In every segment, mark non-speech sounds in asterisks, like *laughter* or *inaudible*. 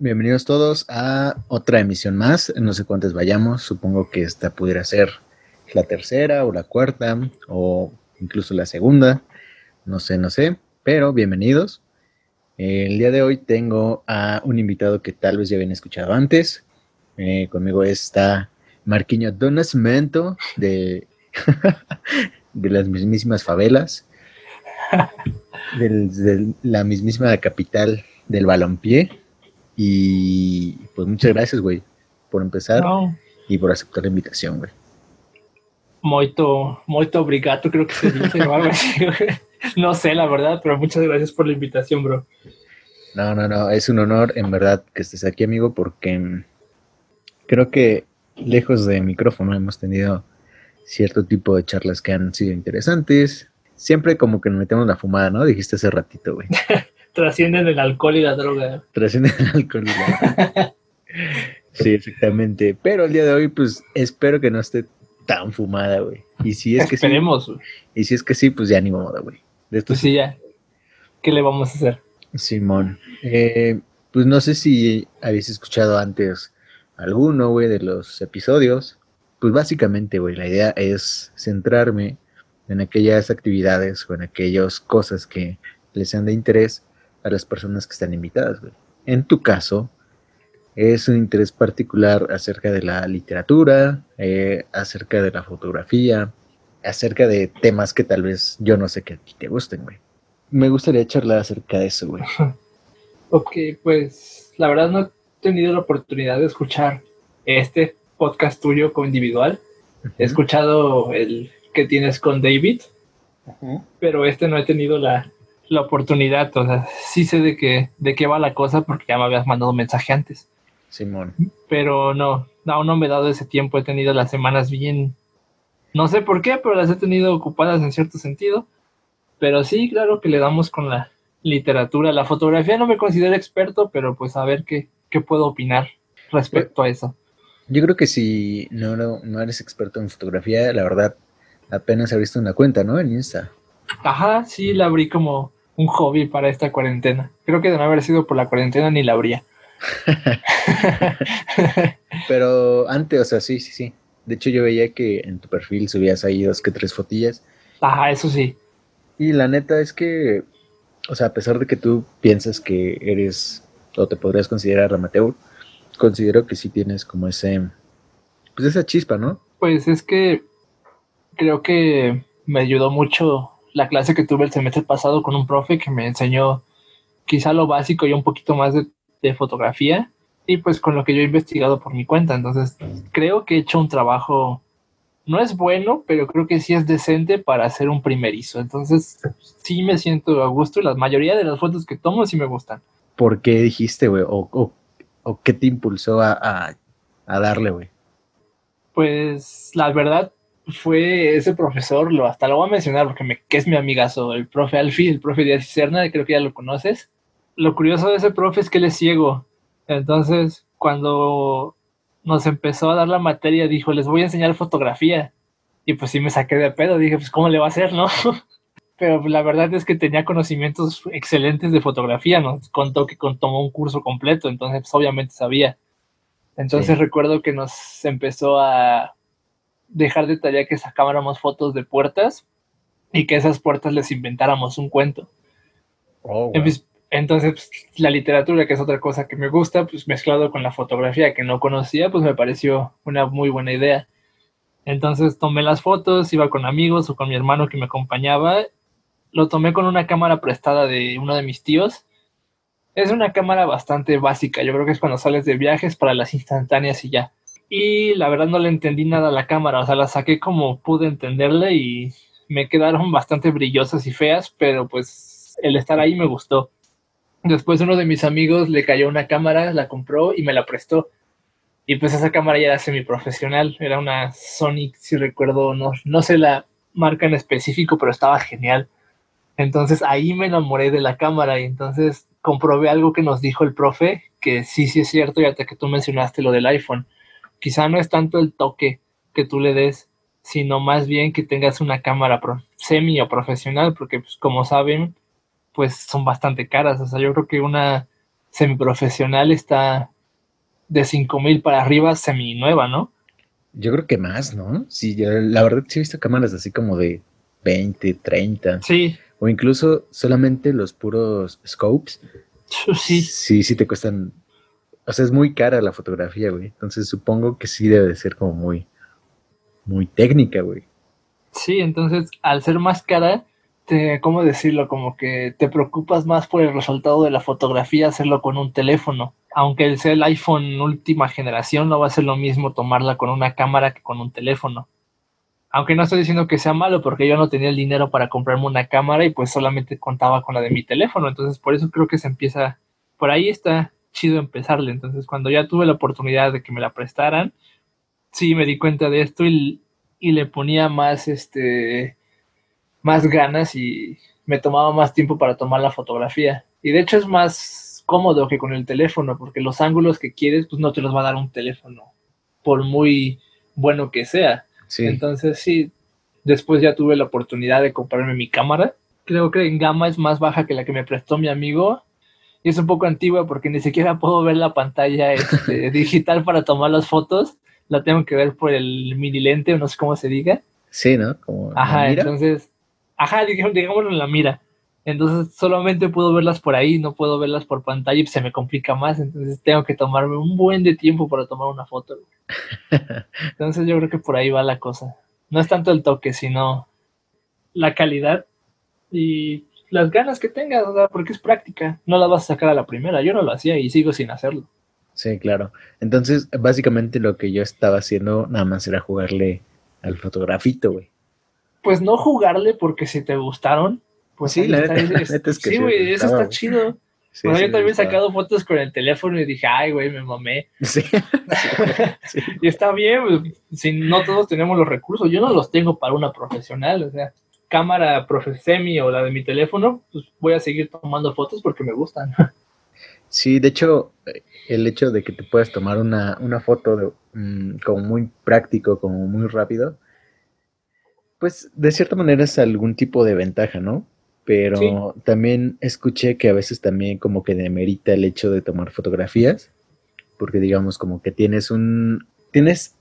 Bienvenidos todos a otra emisión más. No sé cuántas vayamos. Supongo que esta pudiera ser la tercera o la cuarta o incluso la segunda. No sé, no sé. Pero bienvenidos. El día de hoy tengo a un invitado que tal vez ya habían escuchado antes. Eh, conmigo está Marquiño Donasmento de, *laughs* de las mismísimas favelas, de la mismísima capital del balompié. Y pues muchas gracias, güey, por empezar y por aceptar la invitación, güey. Moito, moito obrigado, creo que se dice o algo así, güey. No sé, la verdad, pero muchas gracias por la invitación, bro. No, no, no, es un honor en verdad que estés aquí, amigo, porque creo que lejos de micrófono hemos tenido cierto tipo de charlas que han sido interesantes. Siempre como que nos metemos la fumada, ¿no? Dijiste hace ratito, güey. *laughs* Trascienden el alcohol y la droga. Trascienden el alcohol y la droga. *laughs* sí, exactamente. Pero el día de hoy, pues espero que no esté tan fumada, güey. Y si es que sí. Y si es que sí, pues ya ni modo, güey. De esto pues sí, ya. ¿Qué le vamos a hacer? Simón. Eh, pues no sé si habéis escuchado antes alguno, güey, de los episodios. Pues básicamente, güey, la idea es centrarme en aquellas actividades o en aquellas cosas que les sean de interés a las personas que están invitadas, güey. En tu caso, es un interés particular acerca de la literatura, eh, acerca de la fotografía, acerca de temas que tal vez yo no sé que a ti te gusten, güey. Me gustaría charlar acerca de eso, güey. ok, pues la verdad no he tenido la oportunidad de escuchar este podcast tuyo como individual. He escuchado el que tienes con David, pero este no he tenido la, la, oportunidad. O sea, sí sé de qué, de qué va la cosa porque ya me habías mandado mensaje antes. Simón. Pero no, aún no me he dado ese tiempo. He tenido las semanas bien. No sé por qué, pero las he tenido ocupadas en cierto sentido. Pero sí, claro que le damos con la literatura. La fotografía no me considero experto, pero pues a ver qué, qué puedo opinar respecto a eso. Yo creo que si no, no, no eres experto en fotografía, la verdad, apenas abriste una cuenta, ¿no? En Insta. Ajá, sí, la abrí como un hobby para esta cuarentena. Creo que de no haber sido por la cuarentena ni la abría. *laughs* Pero antes, o sea, sí, sí, sí. De hecho, yo veía que en tu perfil subías ahí dos que tres fotillas. Ajá, eso sí. Y la neta es que, o sea, a pesar de que tú piensas que eres o te podrías considerar amateur, considero que sí tienes como ese, pues esa chispa, ¿no? Pues es que creo que me ayudó mucho la clase que tuve el semestre pasado con un profe que me enseñó quizá lo básico y un poquito más de, de fotografía y pues con lo que yo he investigado por mi cuenta. Entonces creo que he hecho un trabajo, no es bueno, pero creo que sí es decente para hacer un primerizo. Entonces sí me siento a gusto y la mayoría de las fotos que tomo sí me gustan. ¿Por qué dijiste, güey? O, o, qué te impulsó a, a, a darle, güey? Pues la verdad, fue ese profesor, lo, hasta lo voy a mencionar porque me, que es mi amigazo, el profe Alfi, el profe Díaz Cicerna, creo que ya lo conoces. Lo curioso de ese profe es que él es ciego. Entonces, cuando nos empezó a dar la materia, dijo, les voy a enseñar fotografía. Y pues sí me saqué de pedo, dije, pues ¿cómo le va a hacer, no? *laughs* Pero la verdad es que tenía conocimientos excelentes de fotografía, nos contó que tomó un curso completo, entonces pues, obviamente sabía. Entonces recuerdo que nos empezó a dejar de tarea que sacáramos fotos de puertas y que esas puertas les inventáramos un cuento. Oh, Entonces, pues, la literatura, que es otra cosa que me gusta, pues mezclado con la fotografía que no conocía, pues me pareció una muy buena idea. Entonces tomé las fotos, iba con amigos o con mi hermano que me acompañaba. Lo tomé con una cámara prestada de uno de mis tíos. Es una cámara bastante básica, yo creo que es cuando sales de viajes para las instantáneas y ya y la verdad no le entendí nada a la cámara, o sea, la saqué como pude entenderle y me quedaron *laughs* bastante brillosas y feas, pero pues el estar ahí me gustó. Después uno de mis amigos le cayó una cámara, la compró y me la prestó. Y pues esa cámara ya era semiprofesional, era una Sonic, si recuerdo, no, no sé la marca en específico, pero estaba genial. Entonces ahí me enamoré de la cámara y entonces comprobé algo que nos dijo el profe, que sí, sí es cierto, y hasta que tú mencionaste lo del iPhone quizá no es tanto el toque que tú le des, sino más bien que tengas una cámara semi o profesional, porque pues, como saben, pues son bastante caras. O sea, yo creo que una semiprofesional está de 5000 para arriba, semi nueva, ¿no? Yo creo que más, ¿no? Sí, la verdad sí he visto cámaras así como de 20, 30. Sí. O incluso solamente los puros scopes. Sí. Sí, sí te cuestan. O sea, es muy cara la fotografía, güey. Entonces supongo que sí debe de ser como muy, muy técnica, güey. Sí, entonces al ser más cara, te, ¿cómo decirlo? Como que te preocupas más por el resultado de la fotografía hacerlo con un teléfono. Aunque sea el iPhone última generación, no va a ser lo mismo tomarla con una cámara que con un teléfono. Aunque no estoy diciendo que sea malo, porque yo no tenía el dinero para comprarme una cámara y pues solamente contaba con la de mi teléfono. Entonces, por eso creo que se empieza. Por ahí está chido empezarle. Entonces, cuando ya tuve la oportunidad de que me la prestaran, sí me di cuenta de esto y, y le ponía más este más ganas y me tomaba más tiempo para tomar la fotografía. Y de hecho es más cómodo que con el teléfono, porque los ángulos que quieres, pues no te los va a dar un teléfono, por muy bueno que sea. Entonces sí, después ya tuve la oportunidad de comprarme mi cámara. Creo que en gama es más baja que la que me prestó mi amigo. Y es un poco antigua porque ni siquiera *laughs* puedo ver la pantalla este, *laughs* digital para tomar las fotos. La tengo que ver por el mini lente, no sé cómo se diga. Sí, ¿no? Como Ajá, entonces Ajá, digámoslo en la mira. Entonces solamente puedo verlas por ahí, no puedo verlas por pantalla y se me complica más. Entonces tengo que tomarme un buen de tiempo para tomar una foto. *laughs* Entonces yo creo que por ahí va la cosa. No es tanto el toque, sino la calidad y las ganas que tengas, porque es práctica. No la vas a sacar a la primera. Yo no lo hacía y sigo sin hacerlo. Sí, claro. Entonces, básicamente lo que yo estaba haciendo nada más era jugarle al fotografito, güey pues no jugarle porque si te gustaron, pues sí, la *laughs* neta, es, que sí, güey, eso está chido. yo también he sacado fotos con el teléfono y dije, ay, güey, me mamé. *laughs* Sí. *laughs* y está bien, si no todos tenemos los recursos, yo no los tengo para una profesional, o sea, cámara semi o la de mi teléfono, pues voy a seguir tomando fotos porque me gustan. *laughs* Sí, de hecho, el hecho de que te puedas tomar una, una foto de, mm, como muy práctico, como muy rápido, pues de cierta manera es algún tipo de ventaja, ¿no? Pero también escuché que a veces también como que demerita el hecho de tomar fotografías, porque digamos como que tienes un, tienes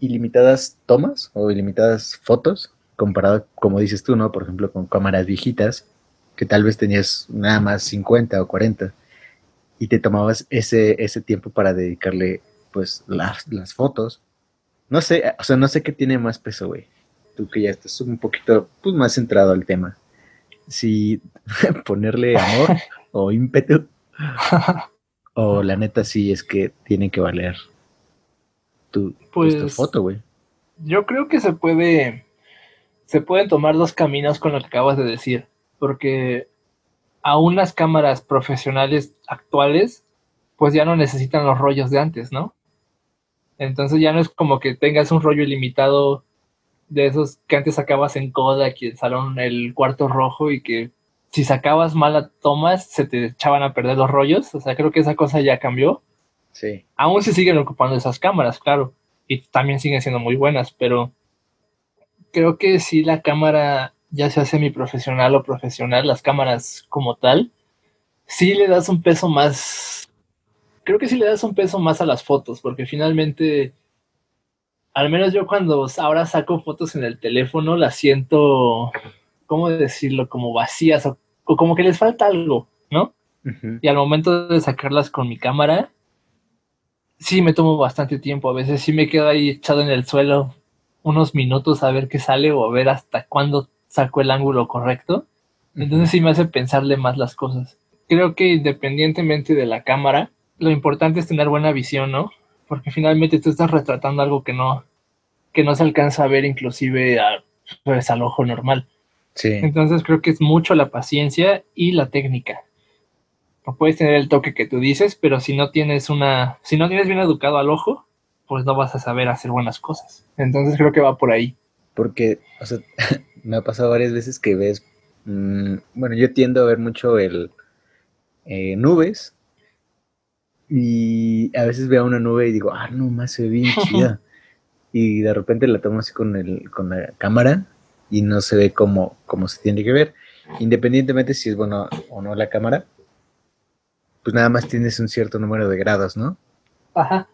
ilimitadas tomas o ilimitadas fotos, comparado, como dices tú, ¿no? Por ejemplo, con cámaras viejitas, que tal vez tenías nada más 50 o 40, y te tomabas ese, ese tiempo para dedicarle, pues, las, las fotos. No sé, o sea, no sé qué tiene más peso, güey tú que ya estás un poquito pues, más centrado al tema, si *laughs* ponerle amor o ímpetu, *laughs* o la neta sí es que tiene que valer tu, pues, foto, güey. Yo creo que se puede, se pueden tomar dos caminos con lo que acabas de decir, porque aún las cámaras profesionales actuales, pues ya no necesitan los rollos de antes, ¿no? Entonces ya no es como que tengas un rollo ilimitado de esos que antes sacabas en Kodak y el salón el cuarto rojo y que si sacabas malas tomas se te echaban a perder los rollos. O sea, creo que esa cosa ya cambió. Sí. Aún se siguen ocupando esas cámaras, claro. Y también siguen siendo muy buenas, pero creo que si la cámara, ya sea semiprofesional o profesional, las cámaras como tal, sí le das un peso más. Creo que sí le das un peso más a las fotos, porque finalmente al menos yo cuando ahora saco fotos en el teléfono las siento, ¿cómo decirlo? Como vacías o, como que les falta algo, ¿no? Y al momento de sacarlas con mi cámara, sí me tomo bastante tiempo. A veces sí me quedo ahí echado en el suelo unos minutos a ver qué sale o a ver hasta cuándo saco el ángulo correcto. Entonces sí me hace pensarle más las cosas. Creo que independientemente de la cámara, lo importante es tener buena visión, ¿no? porque finalmente tú estás retratando algo que no, que no se alcanza a ver inclusive a, pues, al ojo normal. Sí. Entonces creo que es mucho la paciencia y la técnica. No puedes tener el toque que tú dices, pero si no tienes una, si no tienes bien educado al ojo, pues no vas a saber hacer buenas cosas. Entonces creo que va por ahí. Porque, o sea, *laughs* me ha pasado varias veces que ves, mm, bueno, yo tiendo a ver mucho el eh, nubes y a veces veo una nube y digo, ah, no más se ve bien *laughs* chida. y de repente la tomo así con, el, con la cámara y no se ve como, como se tiene que ver. Independientemente si es bueno o no la cámara, pues nada más tienes un cierto número de grados, ¿no? Ajá.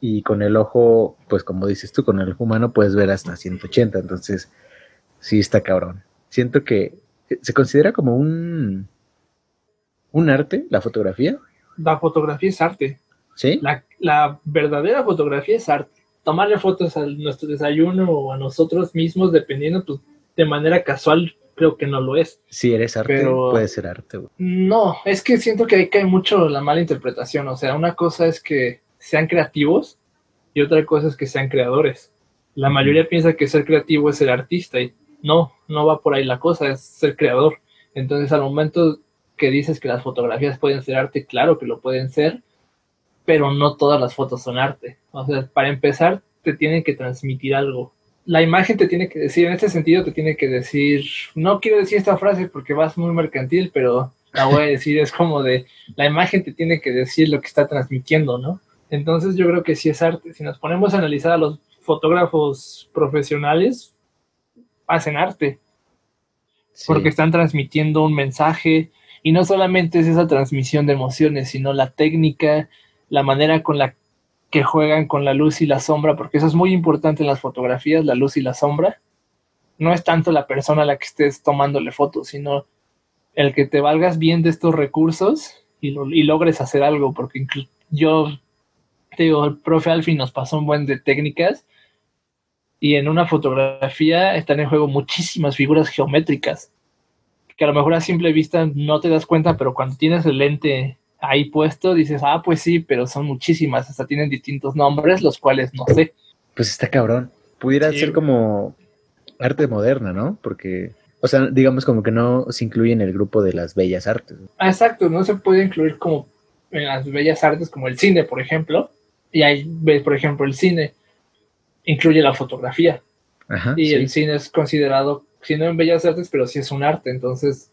Y con el ojo, pues como dices tú, con el ojo humano puedes ver hasta 180, entonces sí está cabrón. Siento que se considera como un un arte la fotografía. La fotografía es arte. ¿Sí? La, la verdadera fotografía es arte. Tomarle fotos a nuestro desayuno o a nosotros mismos, dependiendo, pues de manera casual, creo que no lo es. Si eres arte, Pero- puede ser arte. No, es que siento que ahí cae mucho la mala interpretación. O sea, una cosa es que sean creativos y otra cosa es que sean creadores. La mayoría piensa que ser creativo es ser artista y no, no va por ahí la cosa, es ser creador. Entonces, al momento que dices que las fotografías pueden ser arte, claro que lo pueden ser, pero no todas las fotos son arte. O sea, para empezar, te tienen que transmitir algo. La imagen te tiene que decir, en este sentido te tiene que decir, no quiero decir esta frase porque vas muy mercantil, pero la voy a decir, es como de, la imagen te tiene que decir lo que está transmitiendo, ¿no? Entonces yo creo que sí es arte. Si nos ponemos a analizar a los fotógrafos profesionales, hacen arte Sí. porque están transmitiendo un mensaje y no solamente es esa transmisión de emociones, sino la técnica, la manera con la que juegan con la luz y la sombra, porque eso es muy importante en las fotografías, la luz y la sombra. No es tanto la persona a la que estés tomándole fotos, sino el que te valgas bien de estos recursos y, lo- y logres hacer algo, porque yo digo, el profe Alfi nos pasó un buen de técnicas y en una fotografía están en juego muchísimas figuras geométricas que a lo mejor a simple vista no te das cuenta, pero cuando tienes el lente ahí puesto dices, ah, pues sí, pero son muchísimas, hasta tienen distintos nombres, los cuales no sé. Pues está cabrón. Pudiera Sí. ser como arte moderna, ¿no? Porque, o sea, digamos como que no se incluye en el grupo de las bellas artes. Ah, exacto, no se puede incluir como en las bellas artes como el cine, por ejemplo, y ahí ves, por ejemplo, el cine incluye la fotografía. Ajá. y sí. el cine es considerado, si no en bellas artes, pero sí es un arte. Entonces,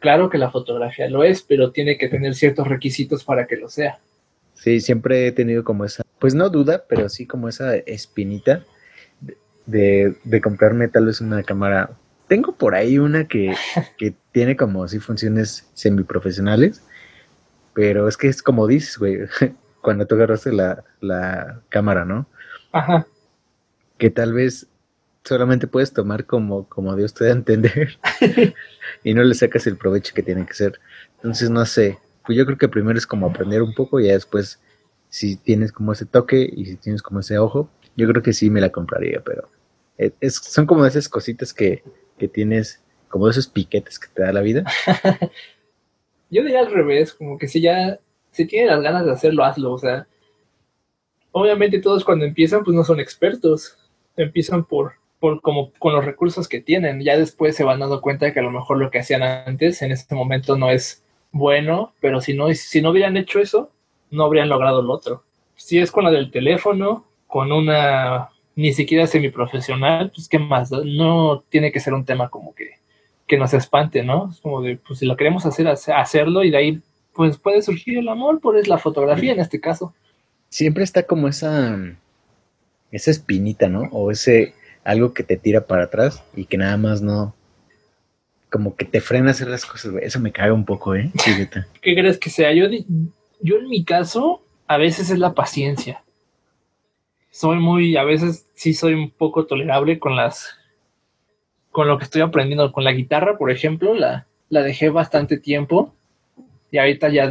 claro que la fotografía lo es, pero tiene que tener ciertos requisitos para que lo sea. Sí, siempre he tenido como esa, pues no duda, pero sí como esa espinita de, de, de comprarme tal vez una cámara. Tengo por ahí una que, *laughs* que tiene como así funciones semiprofesionales, pero es que es como dices, güey, cuando tú agarraste la, la cámara, ¿no? Ajá. Que tal vez solamente puedes tomar como, como Dios te da a entender *laughs* y no le sacas el provecho que tiene que ser. Entonces, no sé, pues yo creo que primero es como aprender un poco y ya después, si tienes como ese toque y si tienes como ese ojo, yo creo que sí me la compraría, pero es, es- son como esas cositas que, que tienes, como esos piquetes que te da la vida. *laughs* Yo diría al revés, como que si ya, si tienes las ganas de hacerlo, hazlo. O sea, obviamente todos cuando empiezan, pues no son expertos. Empiezan por, por como con los recursos que tienen. Ya después se van dando cuenta de que a lo mejor lo que hacían antes en este momento no es bueno, pero si no, si no hubieran hecho eso, no habrían logrado lo otro. Si es con la del teléfono, con una ni siquiera semiprofesional, pues qué más, no tiene que ser un tema como que, que nos espante, ¿no? Es como de, pues si lo queremos hacer, hace- hacerlo y de ahí pues puede surgir el amor por la fotografía en este caso. Siempre está como esa, esa espinita, ¿no? O ese algo que te tira para atrás y que nada más no, como que te frena a hacer las cosas, güey. Eso me caga un poco, ¿eh? *laughs* ¿Qué crees que sea? Yo, yo en mi caso, a veces es la paciencia. Soy muy, a veces sí soy un poco tolerable con las, con lo que estoy aprendiendo. Con la guitarra, por ejemplo, la, la dejé bastante tiempo y ahorita ya,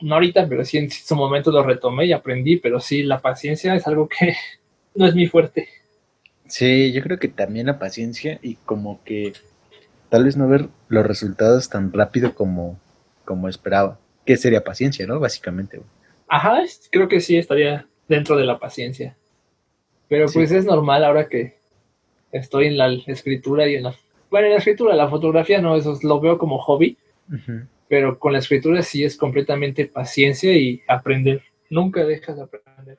no ahorita, pero sí en su momento lo retomé y aprendí, pero sí, la paciencia es algo que *laughs* no es mi fuerte. Sí, yo creo que también la paciencia y como que tal vez no ver los resultados tan rápido como, como esperaba. Que sería paciencia, ¿no? Básicamente. Ajá, creo que sí estaría dentro de la paciencia. Pero Sí. pues es normal ahora que estoy en la escritura y en la... Bueno, en la escritura, la fotografía no, eso es- lo veo como hobby, Ujú. Pero con la escritura sí es completamente paciencia y aprender. Nunca dejas de aprender.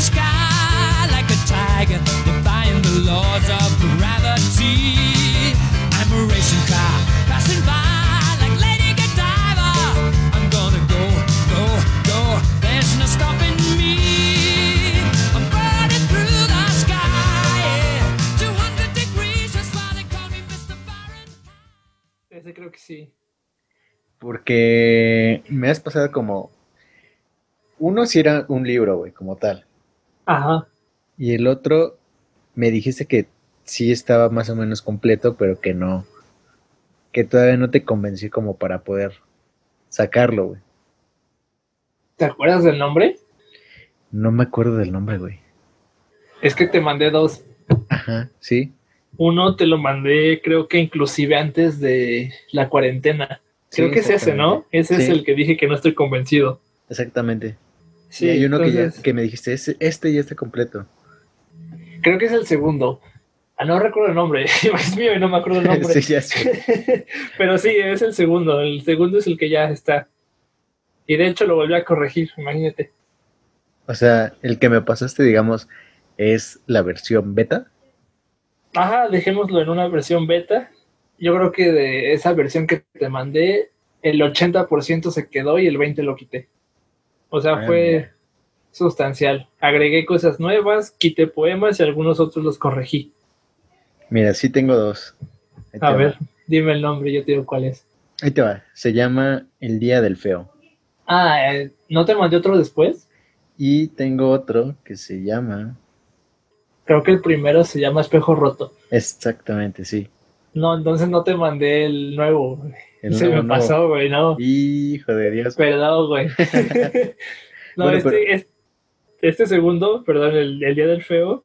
sky like a tiger, defying the laws of gravity. Creo que sí. Porque me has pasado como. Uno si era un libro, güey, como tal. Ajá. Y el otro me dijiste que sí estaba más o menos completo, pero que no. Que todavía no te convencí como para poder sacarlo, güey. ¿Te acuerdas del nombre? No me acuerdo del nombre, güey. Es que te mandé dos. Ajá, sí. Uno te lo mandé, creo que inclusive antes de la cuarentena. Creo Sí, que es ese, ¿no? Ese es el que dije que no estoy convencido. Exactamente. Sí, y hay uno que, ya- que me dijiste, "Ese- este ya está completo. creo que es el segundo. Ah, no recuerdo el nombre. *laughs* es mío y no me acuerdo el nombre. *laughs* sí, ya sé. *laughs* Pero sí, es el segundo. El segundo es el que ya está. Y de hecho lo volví a corregir, imagínate. O sea, el que me pasaste, digamos, es la versión beta. Ajá, dejémoslo en una versión beta. Yo creo que de esa versión que te mandé, el 80% se quedó y el 20% lo quité. O sea, fue sustancial. Agregué cosas nuevas, quité poemas y algunos otros los corregí. Mira, sí tengo dos. Ahí te A va. ver, dime el nombre, yo te digo cuál es. Ahí te va. Se llama El Día del Feo. Ah, eh, ¿no te mandé otro después? Y tengo otro que se llama. Creo que el primero se llama Espejo Roto. Exactamente, sí. No, entonces no te mandé el nuevo. El *laughs* Se nuevo, me pasó, güey, no. Hijo de Dios. Perdón, güey. *laughs* *laughs* no, Bueno, este, pero- este segundo, perdón, el, el Día del Feo,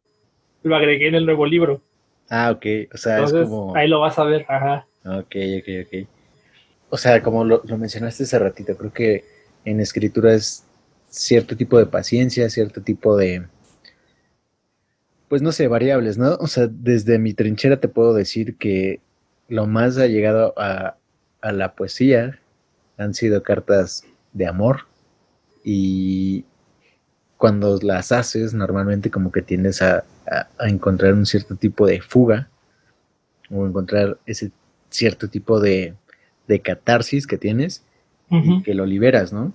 lo agregué en el nuevo libro. Ah, ok. O sea, Entonces, es como. ahí lo vas a ver, ajá. Ok, ok, ok. O sea, como lo, lo mencionaste hace ratito, creo que en escritura es cierto tipo de paciencia, cierto tipo de, pues no sé, variables, ¿no? O sea, desde mi trinchera te puedo decir que lo más ha llegado a, a la poesía han sido cartas de amor y cuando las haces normalmente como que tiendes a, a- a encontrar un cierto tipo de fuga o encontrar ese cierto tipo de, de catarsis que tienes y que lo liberas, ¿no?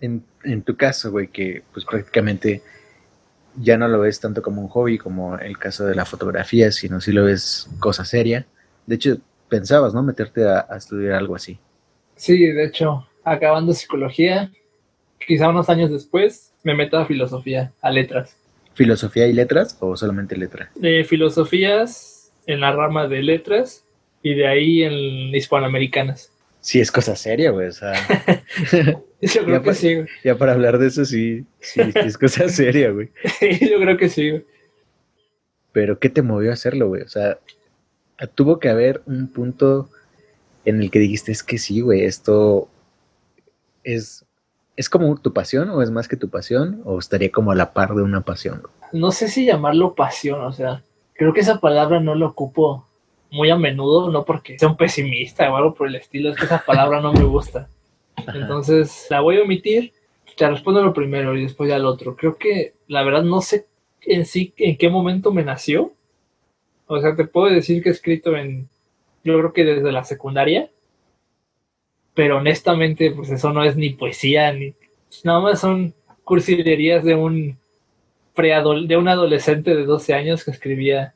En, en tu caso, güey, que pues prácticamente ya no lo ves tanto como un hobby como el caso de la fotografía, sino si lo ves cosa seria. De hecho, pensabas, ¿no? Meterte a, a estudiar algo así. Sí, de hecho, acabando psicología, quizá unos años después, me meto a filosofía, a letras. ¿Filosofía y letras o solamente letra? De filosofías en la rama de letras y de ahí en hispanoamericanas. Sí, es cosa seria, güey. O sea, *laughs* Yo creo Ya que pa- sí, güey. ya para hablar de eso sí, sí, sí es cosa *laughs* seria, güey. yo creo que sí. güey. Pero ¿qué te movió a hacerlo, güey? O sea, tuvo que haber un punto en el que dijiste, es que sí, güey, esto es, es como tu pasión o es más que tu pasión o estaría como a la par de una pasión. güey? no sé si llamarlo pasión, o sea, creo que esa palabra no la ocupo muy a menudo, no porque sea un pesimista o algo por el estilo, es que esa palabra no me gusta. Entonces, la voy a omitir, te respondo lo primero y después ya lo otro. Creo que la verdad no sé en sí en qué momento me nació. O sea, te puedo decir que he escrito en, yo creo que desde la secundaria, pero honestamente, pues eso no es ni poesía, ni nada más son cursilerías de un preadol de un adolescente de 12 años que escribía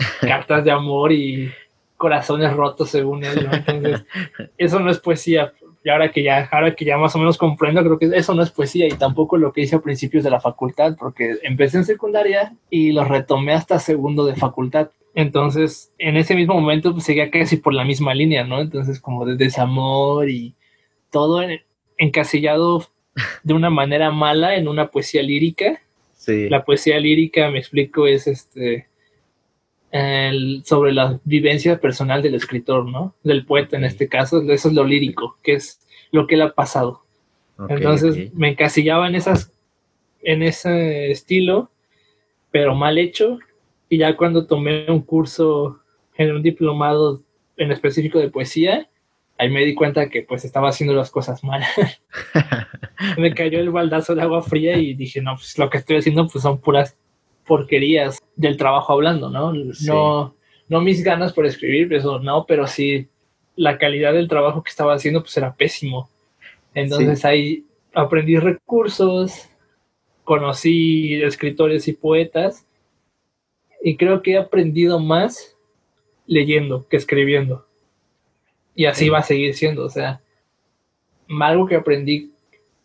*laughs* cartas de amor y corazones rotos según él, ¿no? Entonces, *laughs* eso no es poesía. Y ahora que ya, ahora que ya más o menos comprendo, creo que eso no es poesía y tampoco lo que hice a principios de la facultad, porque empecé en secundaria y lo retomé hasta segundo de facultad. Entonces, en ese mismo momento pues, seguía casi por la misma línea, ¿no? Entonces, como de desamor y todo en- encasillado de una manera mala en una poesía lírica Sí, la poesía lírica, me explico, es este el- sobre la vivencia personal del escritor, ¿no? Del poeta en este caso, eso es lo lírico, que es lo que le ha pasado. ok, Entonces ok. me encasillaba en esas, en ese estilo, pero mal hecho. Y ya cuando tomé un curso en un diplomado en específico de poesía, ahí me di cuenta que pues estaba haciendo las cosas mal. *laughs* me cayó el baldazo de agua fría y dije, no, pues lo que estoy haciendo pues son puras porquerías del trabajo hablando, ¿no? Sí. No, no mis ganas por escribir, eso no, pero sí la calidad del trabajo que estaba haciendo pues era pésimo. Entonces ahí aprendí recursos, conocí escritores y poetas y creo que he aprendido más leyendo que escribiendo. Y así va a seguir siendo. O sea, algo que aprendí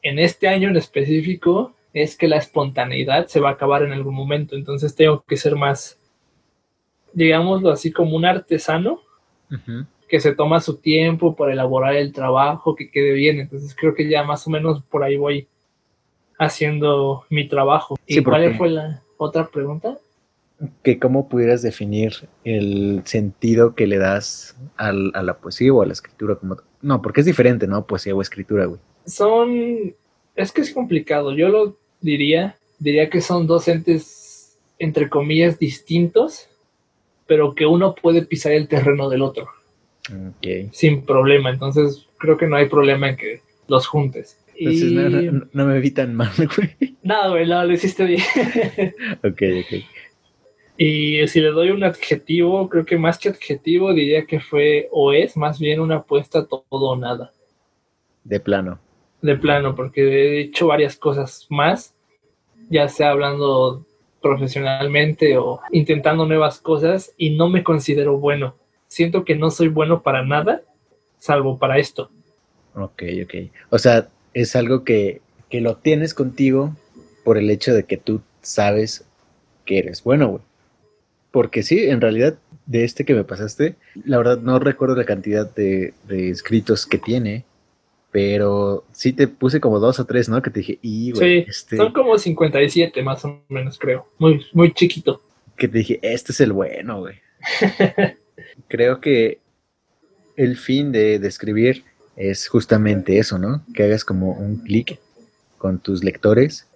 en este año en específico es que la espontaneidad se va a acabar en algún momento. Entonces tengo que ser más, digámoslo así, como un artesano que se toma su tiempo para elaborar el trabajo, que quede bien. Entonces creo que ya más o menos por ahí voy haciendo mi trabajo. Sí, ¿Y cuál fue la otra pregunta? Que cómo pudieras definir el sentido que le das al- a la poesía o a la escritura como... No, porque es diferente, ¿no? Poesía o escritura, güey. Son, es que es complicado. Yo lo diría, diría que son dos entes, entre comillas, distintos, pero que uno puede pisar el terreno del otro Ok. sin problema. Entonces creo que no hay problema en que los juntes. Entonces y... no, no- no me vi tan mal, *laughs* güey. Nada, güey, no, lo hiciste bien. Ok, ok. Y si le doy un adjetivo, creo que más que adjetivo diría que fue o es más bien una apuesta todo o nada, De plano. De plano, porque he hecho varias cosas más, ya sea hablando profesionalmente o intentando nuevas cosas y no me considero bueno. Siento que no soy bueno para nada, salvo para esto. Ok, ok. O sea, es algo que, que lo tienes contigo por el hecho de que tú sabes que eres bueno, güey. Porque sí, en realidad, de este que me pasaste, la verdad no recuerdo la cantidad de, de escritos que tiene, pero sí te puse como dos o tres, ¿no? Que te dije, y, güey, Sí, este, son como 57 más o menos, creo. Muy, muy chiquito. que te dije, este es el bueno, güey. *laughs* Creo que el fin de, de escribir es justamente eso, ¿no? Que hagas como un clic con tus lectores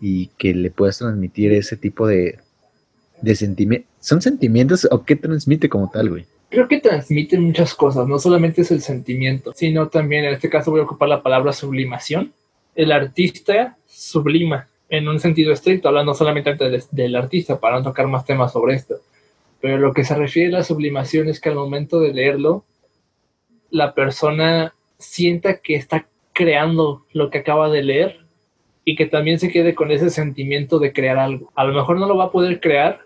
y que le puedas transmitir ese tipo de, de sentimientos. ¿Son sentimientos o qué transmite como tal, güey? Creo que transmiten muchas cosas, no solamente es el sentimiento, sino también, en este caso voy a ocupar la palabra sublimación. El artista sublima, en un sentido estricto, hablando solamente de- del artista, para no tocar más temas sobre esto. Pero lo que se refiere a la sublimación es que al momento de leerlo, la persona sienta que está creando lo que acaba de leer y que también se quede con ese sentimiento de crear algo. A lo mejor no lo va a poder crear,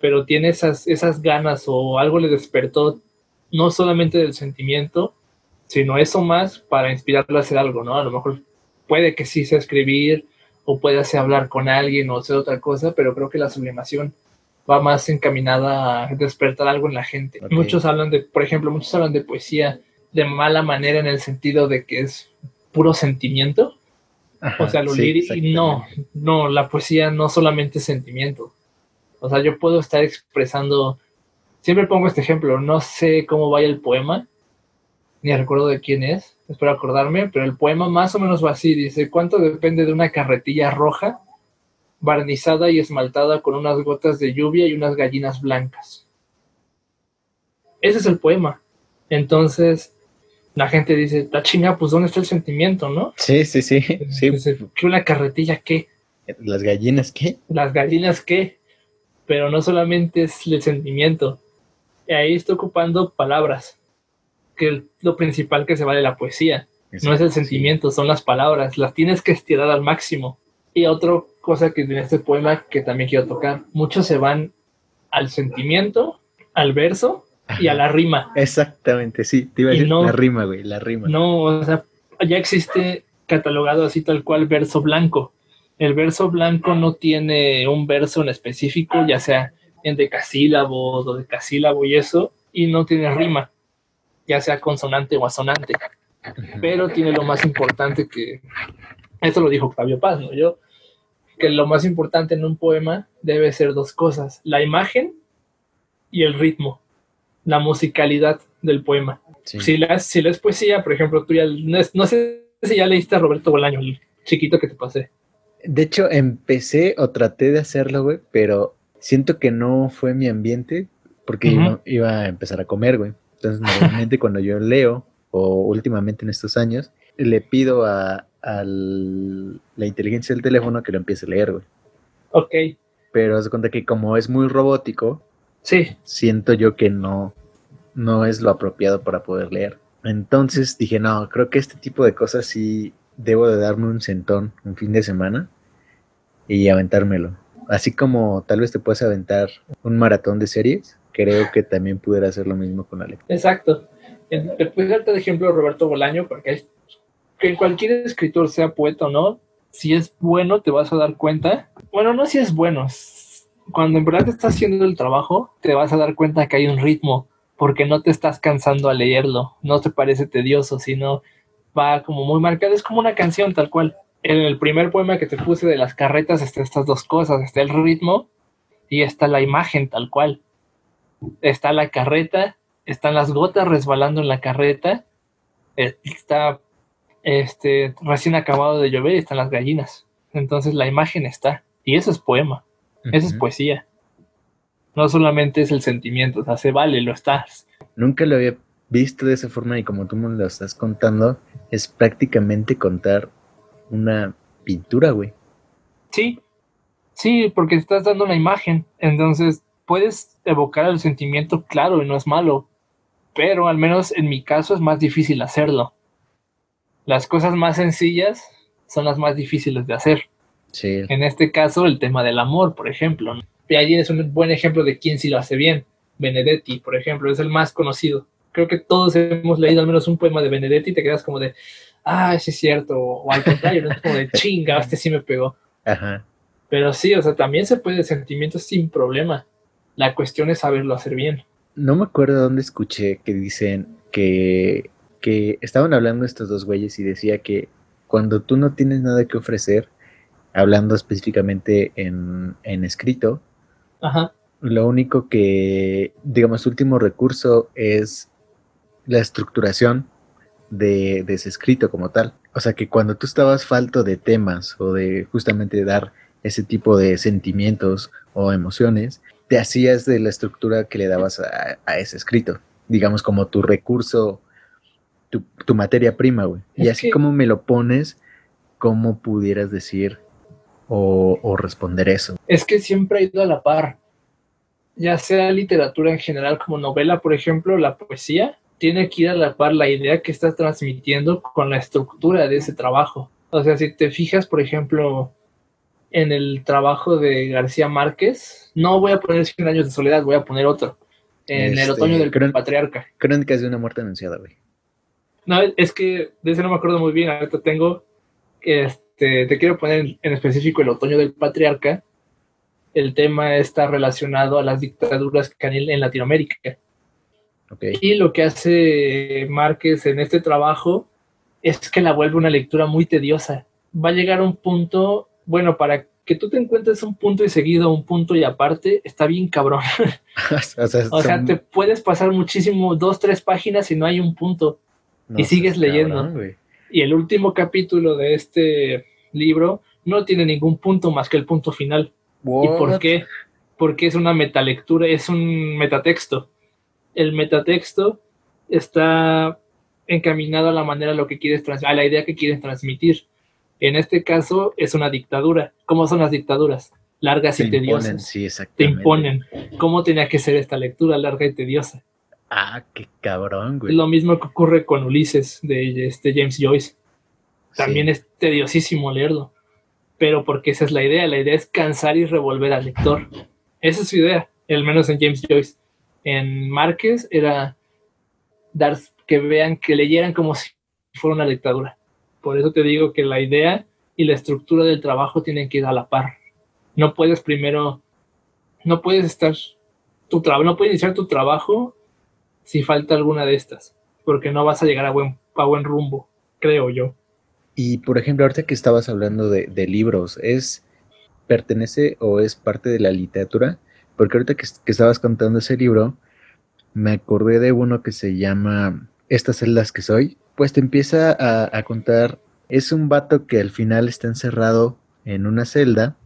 pero tiene esas, esas ganas o algo le despertó, no solamente del sentimiento, sino eso más para inspirarlo a hacer algo, ¿no? A lo mejor puede que sí sea escribir o puede ser hablar con alguien o hacer otra cosa, pero creo que la sublimación va más encaminada a despertar algo en la gente. Muchos hablan de, por ejemplo, muchos hablan de poesía de mala manera en el sentido de que es puro sentimiento, Ajá, o sea, lo sí, lírico, y no, no, la poesía no solamente es sentimiento. O sea, yo puedo estar expresando, siempre pongo este ejemplo, no sé cómo vaya el poema, ni recuerdo de quién es, espero acordarme, pero el poema más o menos va así, dice, ¿cuánto depende de una carretilla roja, barnizada y esmaltada con unas gotas de lluvia y unas gallinas blancas? Ese es el poema. Entonces, la gente dice, está chinga, pues ¿dónde está el sentimiento, no? Sí, sí, sí. sí. Dice, ¿qué una carretilla qué? Las gallinas, ¿qué? Las gallinas qué? Pero no solamente es el sentimiento. Y ahí está ocupando palabras, que es lo principal que se va de la poesía. No es el sentimiento, son las palabras. Las tienes que estirar al máximo. Y otra cosa que en este poema que también quiero tocar, muchos se van al sentimiento, al verso y a la rima. Exactamente, sí. Te iba a decir no- la rima, güey, la rima. No, o sea, ya existe catalogado así tal cual verso blanco. El verso blanco no tiene un verso en específico, ya sea en decasílabos o decasílabo y eso, y no tiene rima, ya sea consonante o asonante. Pero tiene lo más importante que, esto lo dijo Octavio Paz, ¿no? Yo, que lo más importante en un poema debe ser dos cosas, la imagen y el ritmo, la musicalidad del poema. Sí. Si lees, si lees poesía, por ejemplo, tú ya, no sé si ya leíste a Roberto Bolaño, el chiquito que te pasé. De hecho, empecé o traté de hacerlo, güey, pero siento que no fue mi ambiente porque iba, iba a empezar a comer, güey. Entonces, normalmente *laughs* cuando yo leo, o últimamente en estos años, le pido a, la inteligencia del teléfono que lo empiece a leer, güey. Ok, Pero haz cuenta que como es muy robótico, sí, siento yo que no, no es lo apropiado para poder leer. Entonces dije, no, creo que este tipo de cosas sí debo de darme un sentón un fin de semana y aventármelo. Así como tal vez te puedes aventar un maratón de series, creo que también pudiera hacer lo mismo con la lectura. exacto. Te puedes darte de ejemplo Roberto Bolaño, porque hay- que cualquier escritor, sea poeta o no, si es bueno, te vas a dar cuenta. Bueno, no si es bueno. Cuando en verdad te estás haciendo el trabajo, te vas a dar cuenta que hay un ritmo, porque no te estás cansando a leerlo. No te parece tedioso, sino va como muy marcado. Es como una canción, tal cual. En el primer poema que te puse de las carretas están estas dos cosas: está el ritmo y está la imagen, tal cual. Está la carreta, están las gotas resbalando en la carreta, eh, está este, recién acabado de llover y están las gallinas. Entonces la imagen está. Y eso es poema, eso es poesía. No solamente es el sentimiento, o sea, se vale, lo estás. Nunca lo había visto de esa forma y como tú me lo estás contando, es prácticamente contar una pintura, güey. Sí, sí, porque estás dando una imagen. Entonces puedes evocar el sentimiento, claro, y no es malo. Pero al menos en mi caso es más difícil hacerlo. Las cosas más sencillas son las más difíciles de hacer. Sí. En este caso, el tema del amor, por ejemplo. Y allí es un buen ejemplo de quién sí lo hace bien. Benedetti, por ejemplo, es el más conocido. Creo que todos hemos leído al menos un poema de Benedetti y te quedas como de, ah, sí es cierto, o al contrario, ¿no? es como de *laughs* chinga, este sí me pegó. Ajá. Pero sí, o sea, también se puede de sentimientos sin problema. La cuestión es saberlo hacer bien. No me acuerdo dónde escuché que dicen que, que estaban hablando estos dos güeyes y decía que cuando tú no tienes nada que ofrecer, hablando específicamente en, en escrito, Ajá. lo único que, digamos, último recurso es la estructuración de, de ese escrito como tal. O sea que cuando tú estabas falto de temas o de justamente dar ese tipo de sentimientos o emociones, te hacías de la estructura que le dabas a, a ese escrito, digamos como tu recurso, tu, tu materia prima, güey. Y así que- como me lo pones, ¿cómo pudieras decir o, o responder eso? Es que siempre ha ido a la par. Ya sea literatura en general como novela, por ejemplo, la poesía, tiene que ir a la par la idea que estás transmitiendo con la estructura de ese trabajo. O sea, si te fijas, por ejemplo, en el trabajo de García Márquez, no voy a poner 100 años de soledad, voy a poner otro. En el Este, otoño del patriarca. Crónicas de una muerte anunciada, güey. No, es que de ese no me acuerdo muy bien. Ahorita tengo. Este, te quiero poner en, en específico el otoño del patriarca. El tema está relacionado a las dictaduras que hay en Latinoamérica. Y lo que hace Márquez en este trabajo es que la vuelve una lectura muy tediosa. Va a llegar a un punto, bueno, para que tú te encuentres un punto y seguido, un punto y aparte, está bien cabrón. *laughs* *laughs* o sea, O sea, son- te puedes pasar muchísimo, dos, tres páginas y no hay un punto. no y sigues leyendo. cabrón. Y el último capítulo de este libro no tiene ningún punto más que el punto final. ¿Y por qué? Porque es una metalectura, es un metatexto. El metatexto está encaminado a la manera a lo que quieres a la idea que quieres transmitir. En este caso es una dictadura. ¿Cómo son las dictaduras? Largas Te y imponen, tediosas. sí, Te imponen. ¿Cómo tenía que ser esta lectura larga y tediosa? Ah, qué cabrón, güey. Lo mismo que ocurre con Ulises de este James Joyce. También Sí. es tediosísimo leerlo. Pero porque esa es la idea. La idea es cansar y revolver al lector. Esa es su idea, al menos en James Joyce. En Márquez era dar que vean, que leyeran como si fuera una dictadura. Por eso te digo que la idea y la estructura del trabajo tienen que ir a la par. No puedes primero, no puedes estar, tu trabajo, no puedes iniciar tu trabajo si falta alguna de estas, porque no vas a llegar a buen, a buen rumbo, creo yo. Y por ejemplo, ahorita que estabas hablando de, de libros, ¿es pertenece o es parte de la literatura? Porque ahorita que, estabas contando ese libro, me acordé de uno que se llama Estas celdas que soy. Pues te empieza a, a contar, es un vato que al final está encerrado en una celda,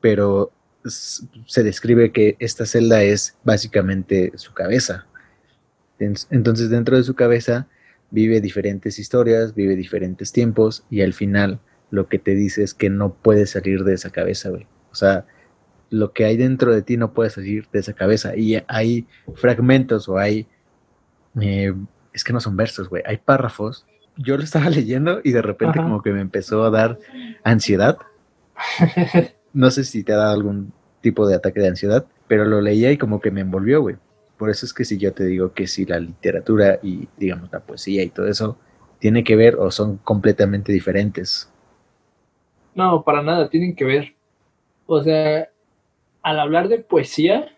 pero se describe que esta celda es básicamente su cabeza. En- Entonces dentro de su cabeza vive diferentes historias, vive diferentes tiempos y al final lo que te dice es que no puedes salir de esa cabeza, güey. O sea, lo que hay dentro de ti no puede salir de esa cabeza y hay fragmentos o hay... eh, es que no son versos, güey. Hay párrafos. Yo lo estaba *laughs* leyendo y de repente Ajá. como que me empezó a dar ansiedad. *laughs* No sé si te ha dado algún tipo de ataque de ansiedad, pero lo leía y como que me envolvió, güey. Por eso es que si yo te digo que si la literatura y, digamos, la poesía y todo eso tiene que ver o son completamente diferentes. No, para nada, tienen que ver. O sea, al hablar de poesía,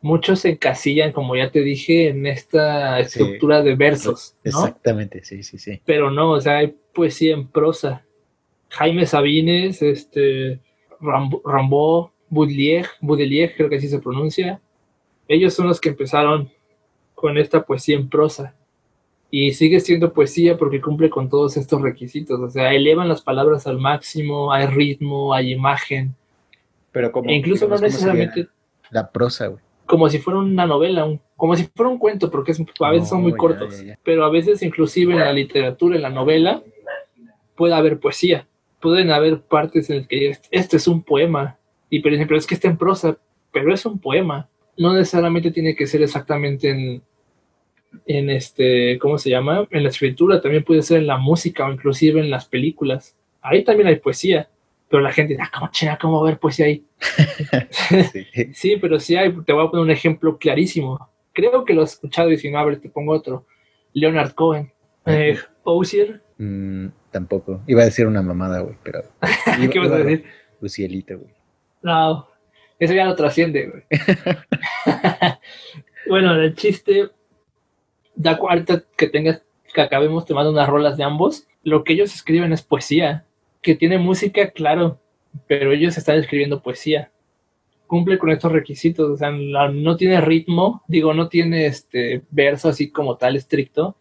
muchos se encasillan, como ya te dije, en esta estructura de versos. ¿no? Exactamente, sí, sí, sí. Pero no, o sea, hay poesía en prosa. Jaime Sabines, este, Rambo, Rambo Baudelaire, Baudelaire, creo que así se pronuncia. Ellos son los que empezaron con esta poesía en prosa. Y sigue siendo poesía porque cumple con todos estos requisitos. O sea, elevan las palabras al máximo, hay ritmo, hay imagen. Pero como, E incluso no digamos, ¿cómo sería necesariamente La prosa, güey. como si fuera una novela, un- como si fuera un cuento, porque es- a veces son muy ya, cortos, ya, ya. pero a veces inclusive en la literatura, en la novela, puede haber poesía, pueden haber partes en las que es- este es un poema, y por ejemplo es que está en prosa, pero es un poema, no necesariamente tiene que ser exactamente en, en este, ¿cómo se llama? En la escritura, también puede ser en la música o inclusive en las películas, ahí también hay poesía, pero la gente dice, ah, ¿cómo chinga, cómo va a haber poesía ahí? *laughs* Sí. *laughs* Sí, pero sí hay, te voy a poner un ejemplo clarísimo. Creo que lo has escuchado y si no, a ver, te pongo otro. Leonard Cohen. Eh, Osier, Mm, tampoco. Iba a decir una mamada, güey, pero. *laughs* ¿qué vas a decir? Lucielito, güey. No, eso ya no trasciende, güey. bueno, el chiste, da cuarta que tengas, que acabemos te mando unas rolas de ambos. Lo que ellos escriben es poesía, que tiene música, claro, pero ellos están escribiendo poesía. Cumple con estos requisitos, o sea, no tiene ritmo, digo, no tiene este verso así como tal estricto,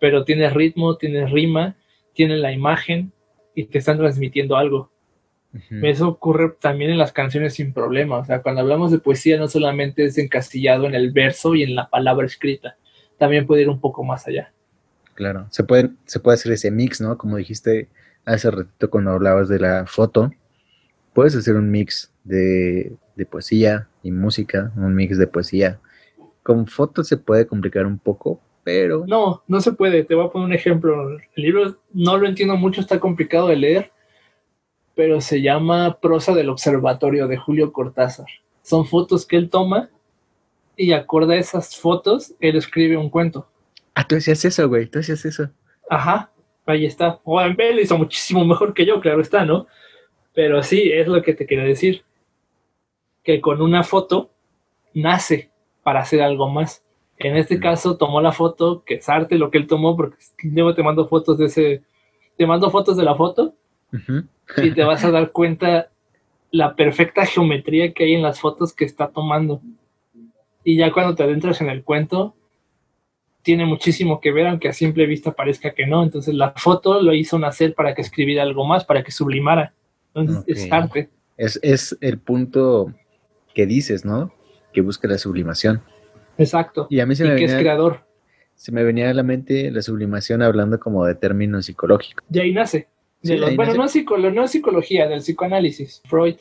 pero tiene ritmo, tiene rima, tiene la imagen y te están transmitiendo algo. Eso ocurre también en las canciones sin problema. O sea, cuando hablamos de poesía no solamente es encasillado en el verso y en la palabra escrita, también puede ir un poco más allá. Claro. Se puede, se puede hacer ese mix, ¿no? Como dijiste hace ratito cuando hablabas de la foto. Puedes hacer un mix de, de poesía y música, un mix de poesía. Con foto se puede complicar un poco, pero No, no se puede. Te voy a poner un ejemplo. El libro no lo entiendo mucho, está complicado de leer, pero se llama Prosa del Observatorio de Julio Cortázar. Son fotos que él toma y acorde a esas fotos, él escribe un cuento. Ah, tú hacías eso, güey, tú hacías eso. Ajá, ahí está. O él lo hizo muchísimo mejor que yo, claro está, ¿no? Pero sí, es lo que te quería decir. Que con una foto nace para hacer algo más. En este Mm. caso tomó la foto, que es arte lo que él tomó, porque luego te mando fotos de ese, te mando fotos de la foto Ujú. y te vas a dar cuenta la perfecta geometría que hay en las fotos que está tomando. Y ya cuando te adentras en el cuento, tiene muchísimo que ver, aunque a simple vista parezca que no. Entonces la foto lo hizo nacer para que escribiera algo más, para que sublimara. Entonces es arte. Es, es el punto que dices, ¿no? Que busca la sublimación. Exacto. Y a mí se Y me, que es venía, creador. se me venía a la mente la sublimación hablando como de términos psicológicos. De ahí nace. De Sí, los- ahí bueno, nace. no, psicolo- no psicología, del psicoanálisis. Freud,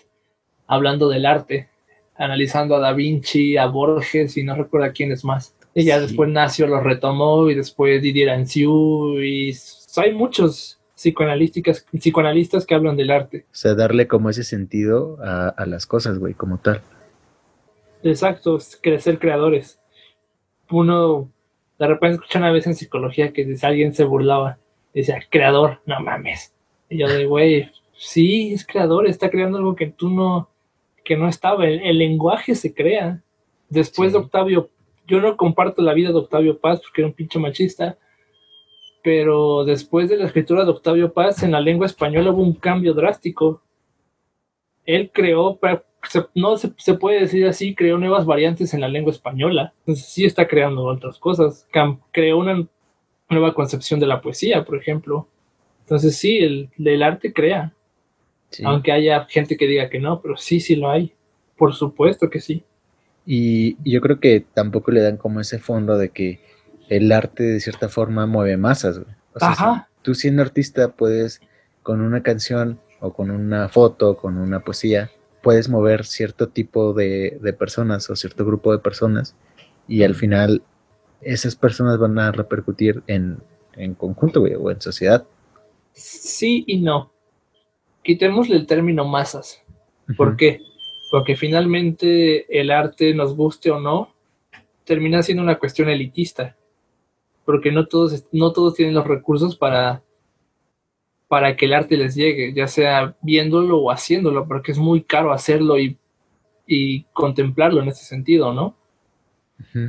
hablando del arte, analizando a Da Vinci, a Borges y no recuerdo a quién es más. Y ya Sí. después Nacio lo retomó y después Didier Anciu y hay muchos psicoanalísticas, psicoanalistas que hablan del arte. O sea, darle como ese sentido a, a las cosas, güey, como tal. Exacto, crecer creadores. Uno de repente escuché una vez en psicología que alguien se burlaba, decía, creador, no mames. Y yo de, güey, sí, es creador, está creando algo que tú no, que no estaba. El, el lenguaje se crea. Después Sí. de Octavio, yo no comparto la vida de Octavio Paz porque era un pinche machista, pero después de la escritura de Octavio Paz en la lengua española hubo un cambio drástico. Él creó, no se, se puede decir así, creó nuevas variantes en la lengua española. Entonces sí está creando otras cosas. Creó una nueva concepción de la poesía, por ejemplo. Entonces sí, el, el arte crea, Sí. aunque haya gente que diga que no, pero sí, sí lo hay. Por supuesto que sí. Y, y yo creo que tampoco le dan como ese fondo de que el arte de cierta forma mueve masas, güey. O sea, Ajá. si tú siendo artista puedes con una canción o con una foto, con una poesía, puedes mover cierto tipo de, de personas o cierto grupo de personas y al final esas personas van a repercutir en, en conjunto, güey, o en sociedad. Sí y no. Quitémosle el término masas. ¿Por qué? Porque finalmente el arte, nos guste o no, termina siendo una cuestión elitista, porque no todos, no todos tienen los recursos para, para que el arte les llegue, ya sea viéndolo o haciéndolo, porque es muy caro hacerlo y, y contemplarlo en ese sentido, ¿no?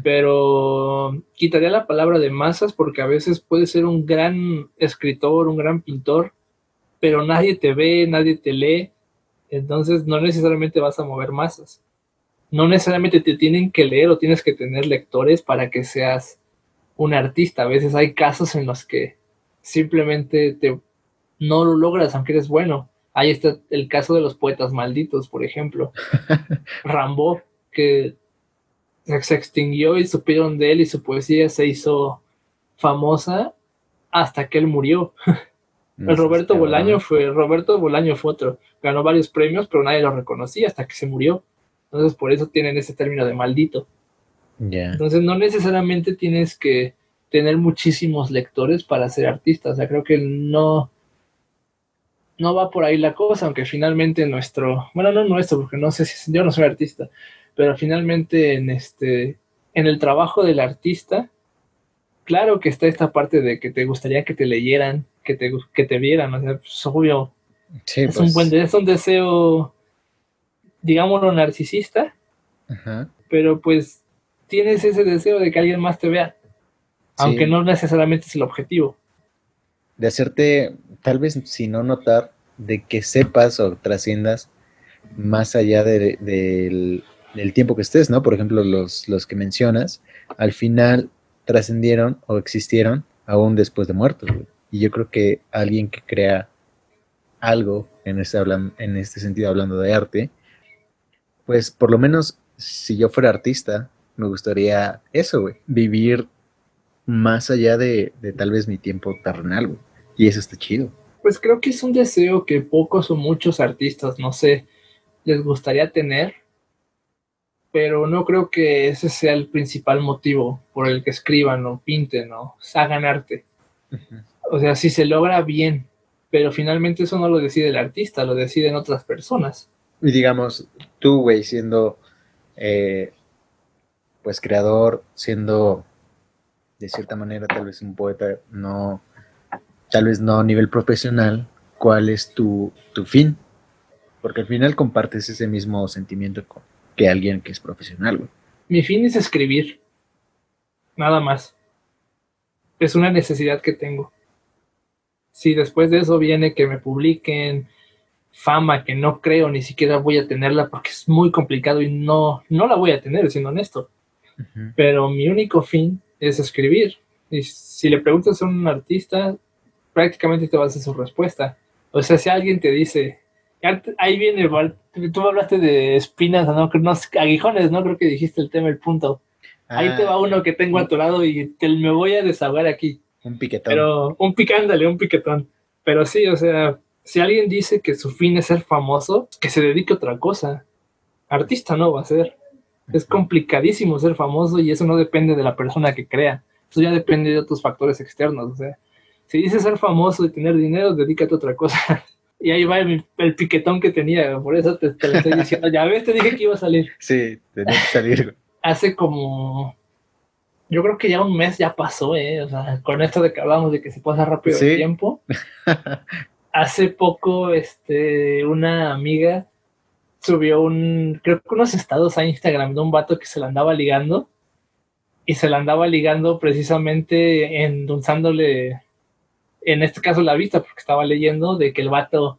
Pero quitaría la palabra de masas porque a veces puede ser un gran escritor, un gran pintor, pero nadie te ve, nadie te lee, entonces no necesariamente vas a mover masas. No necesariamente te tienen que leer o tienes que tener lectores para que seas un artista. A veces hay casos en los que simplemente te, no lo logras aunque eres bueno. Ahí está el caso de los poetas malditos, por ejemplo. *laughs* Rambo, que se se extinguió y supieron de él y su poesía se hizo famosa hasta que él murió. *laughs* No El Roberto está Bolaño bravo. fue, Roberto Bolaño fue otro. Ganó varios premios, pero nadie lo reconocía hasta que se murió. Entonces por eso tienen ese término de maldito. Entonces no necesariamente tienes que tener muchísimos lectores para ser artista. O sea, creo que no, no va por ahí la cosa, aunque finalmente nuestro, bueno, no nuestro, porque no sé si yo no soy artista, pero finalmente en este, en el trabajo del artista, claro que está esta parte de que te gustaría que te leyeran, que te, que te vieran, o sea, pues, obvio, Sí, es pues. un buen, es un deseo, digámoslo, narcisista, ajá. pero pues tienes ese deseo de que alguien más te vea, aunque no necesariamente es el objetivo. de hacerte, tal vez si no notar, de que sepas o trasciendas más allá de- del, del tiempo que estés, ¿no? Por ejemplo, los, los que mencionas, al final trascendieron o existieron aún después de muertos. güey. Y yo creo que alguien que crea algo en este, en este sentido, hablando de arte, pues por lo menos si yo fuera artista, me gustaría eso, güey, vivir más allá de, de tal vez mi tiempo terrenal, güey. Y eso está chido. Pues creo que es un deseo que pocos o muchos artistas, no sé, les gustaría tener, pero no creo que ese sea el principal motivo por el que escriban o pinten o hagan arte. O sea, si se logra bien, pero finalmente eso no lo decide el artista, lo deciden otras personas. Y digamos, tú, güey, siendo eh, pues creador, siendo de cierta manera tal vez un poeta, no, tal vez no a nivel profesional, ¿cuál es tu, tu fin? Porque al final compartes ese mismo sentimiento con, que alguien que es profesional, güey. Mi fin es escribir, nada más. Es una necesidad que tengo. Si después de eso viene que me publiquen fama que no creo ni siquiera voy a tenerla porque es muy complicado y no, no la voy a tener, siendo honesto. Pero mi único fin es escribir. Y si le preguntas a un artista, prácticamente te va a hacer su respuesta. O sea, si alguien te dice, ahí viene, tú hablaste de espinas, ¿no? no aguijones, ¿no? Creo que dijiste el tema, el punto. Ahí te va Ah, uno que tengo a tu lado y te, me voy a desahogar aquí. Un piquetón. Pero un picándale, un piquetón. Pero sí, o sea, si alguien dice que su fin es ser famoso, que se dedique a otra cosa. Artista no va a ser. Es complicadísimo ser famoso y eso no depende de la persona que crea. Eso ya depende de otros factores externos. O sea, si dices ser famoso y tener dinero, dedícate a otra cosa. *laughs* Y ahí va el, el piquetón que tenía. Por eso te, te lo estoy diciendo. Ya ves, te dije que iba a salir. *laughs* Sí, tenía que salir. Hace como. Yo creo que ya un mes ya pasó, ¿eh? O sea, con esto de que hablamos de que se pasa rápido Sí. el tiempo. *laughs* Hace poco, este, una amiga subió un, creo que unos estados a Instagram de un vato que se la andaba ligando. Y se la andaba ligando precisamente endulzándole, en este caso la vista, porque estaba leyendo de que el vato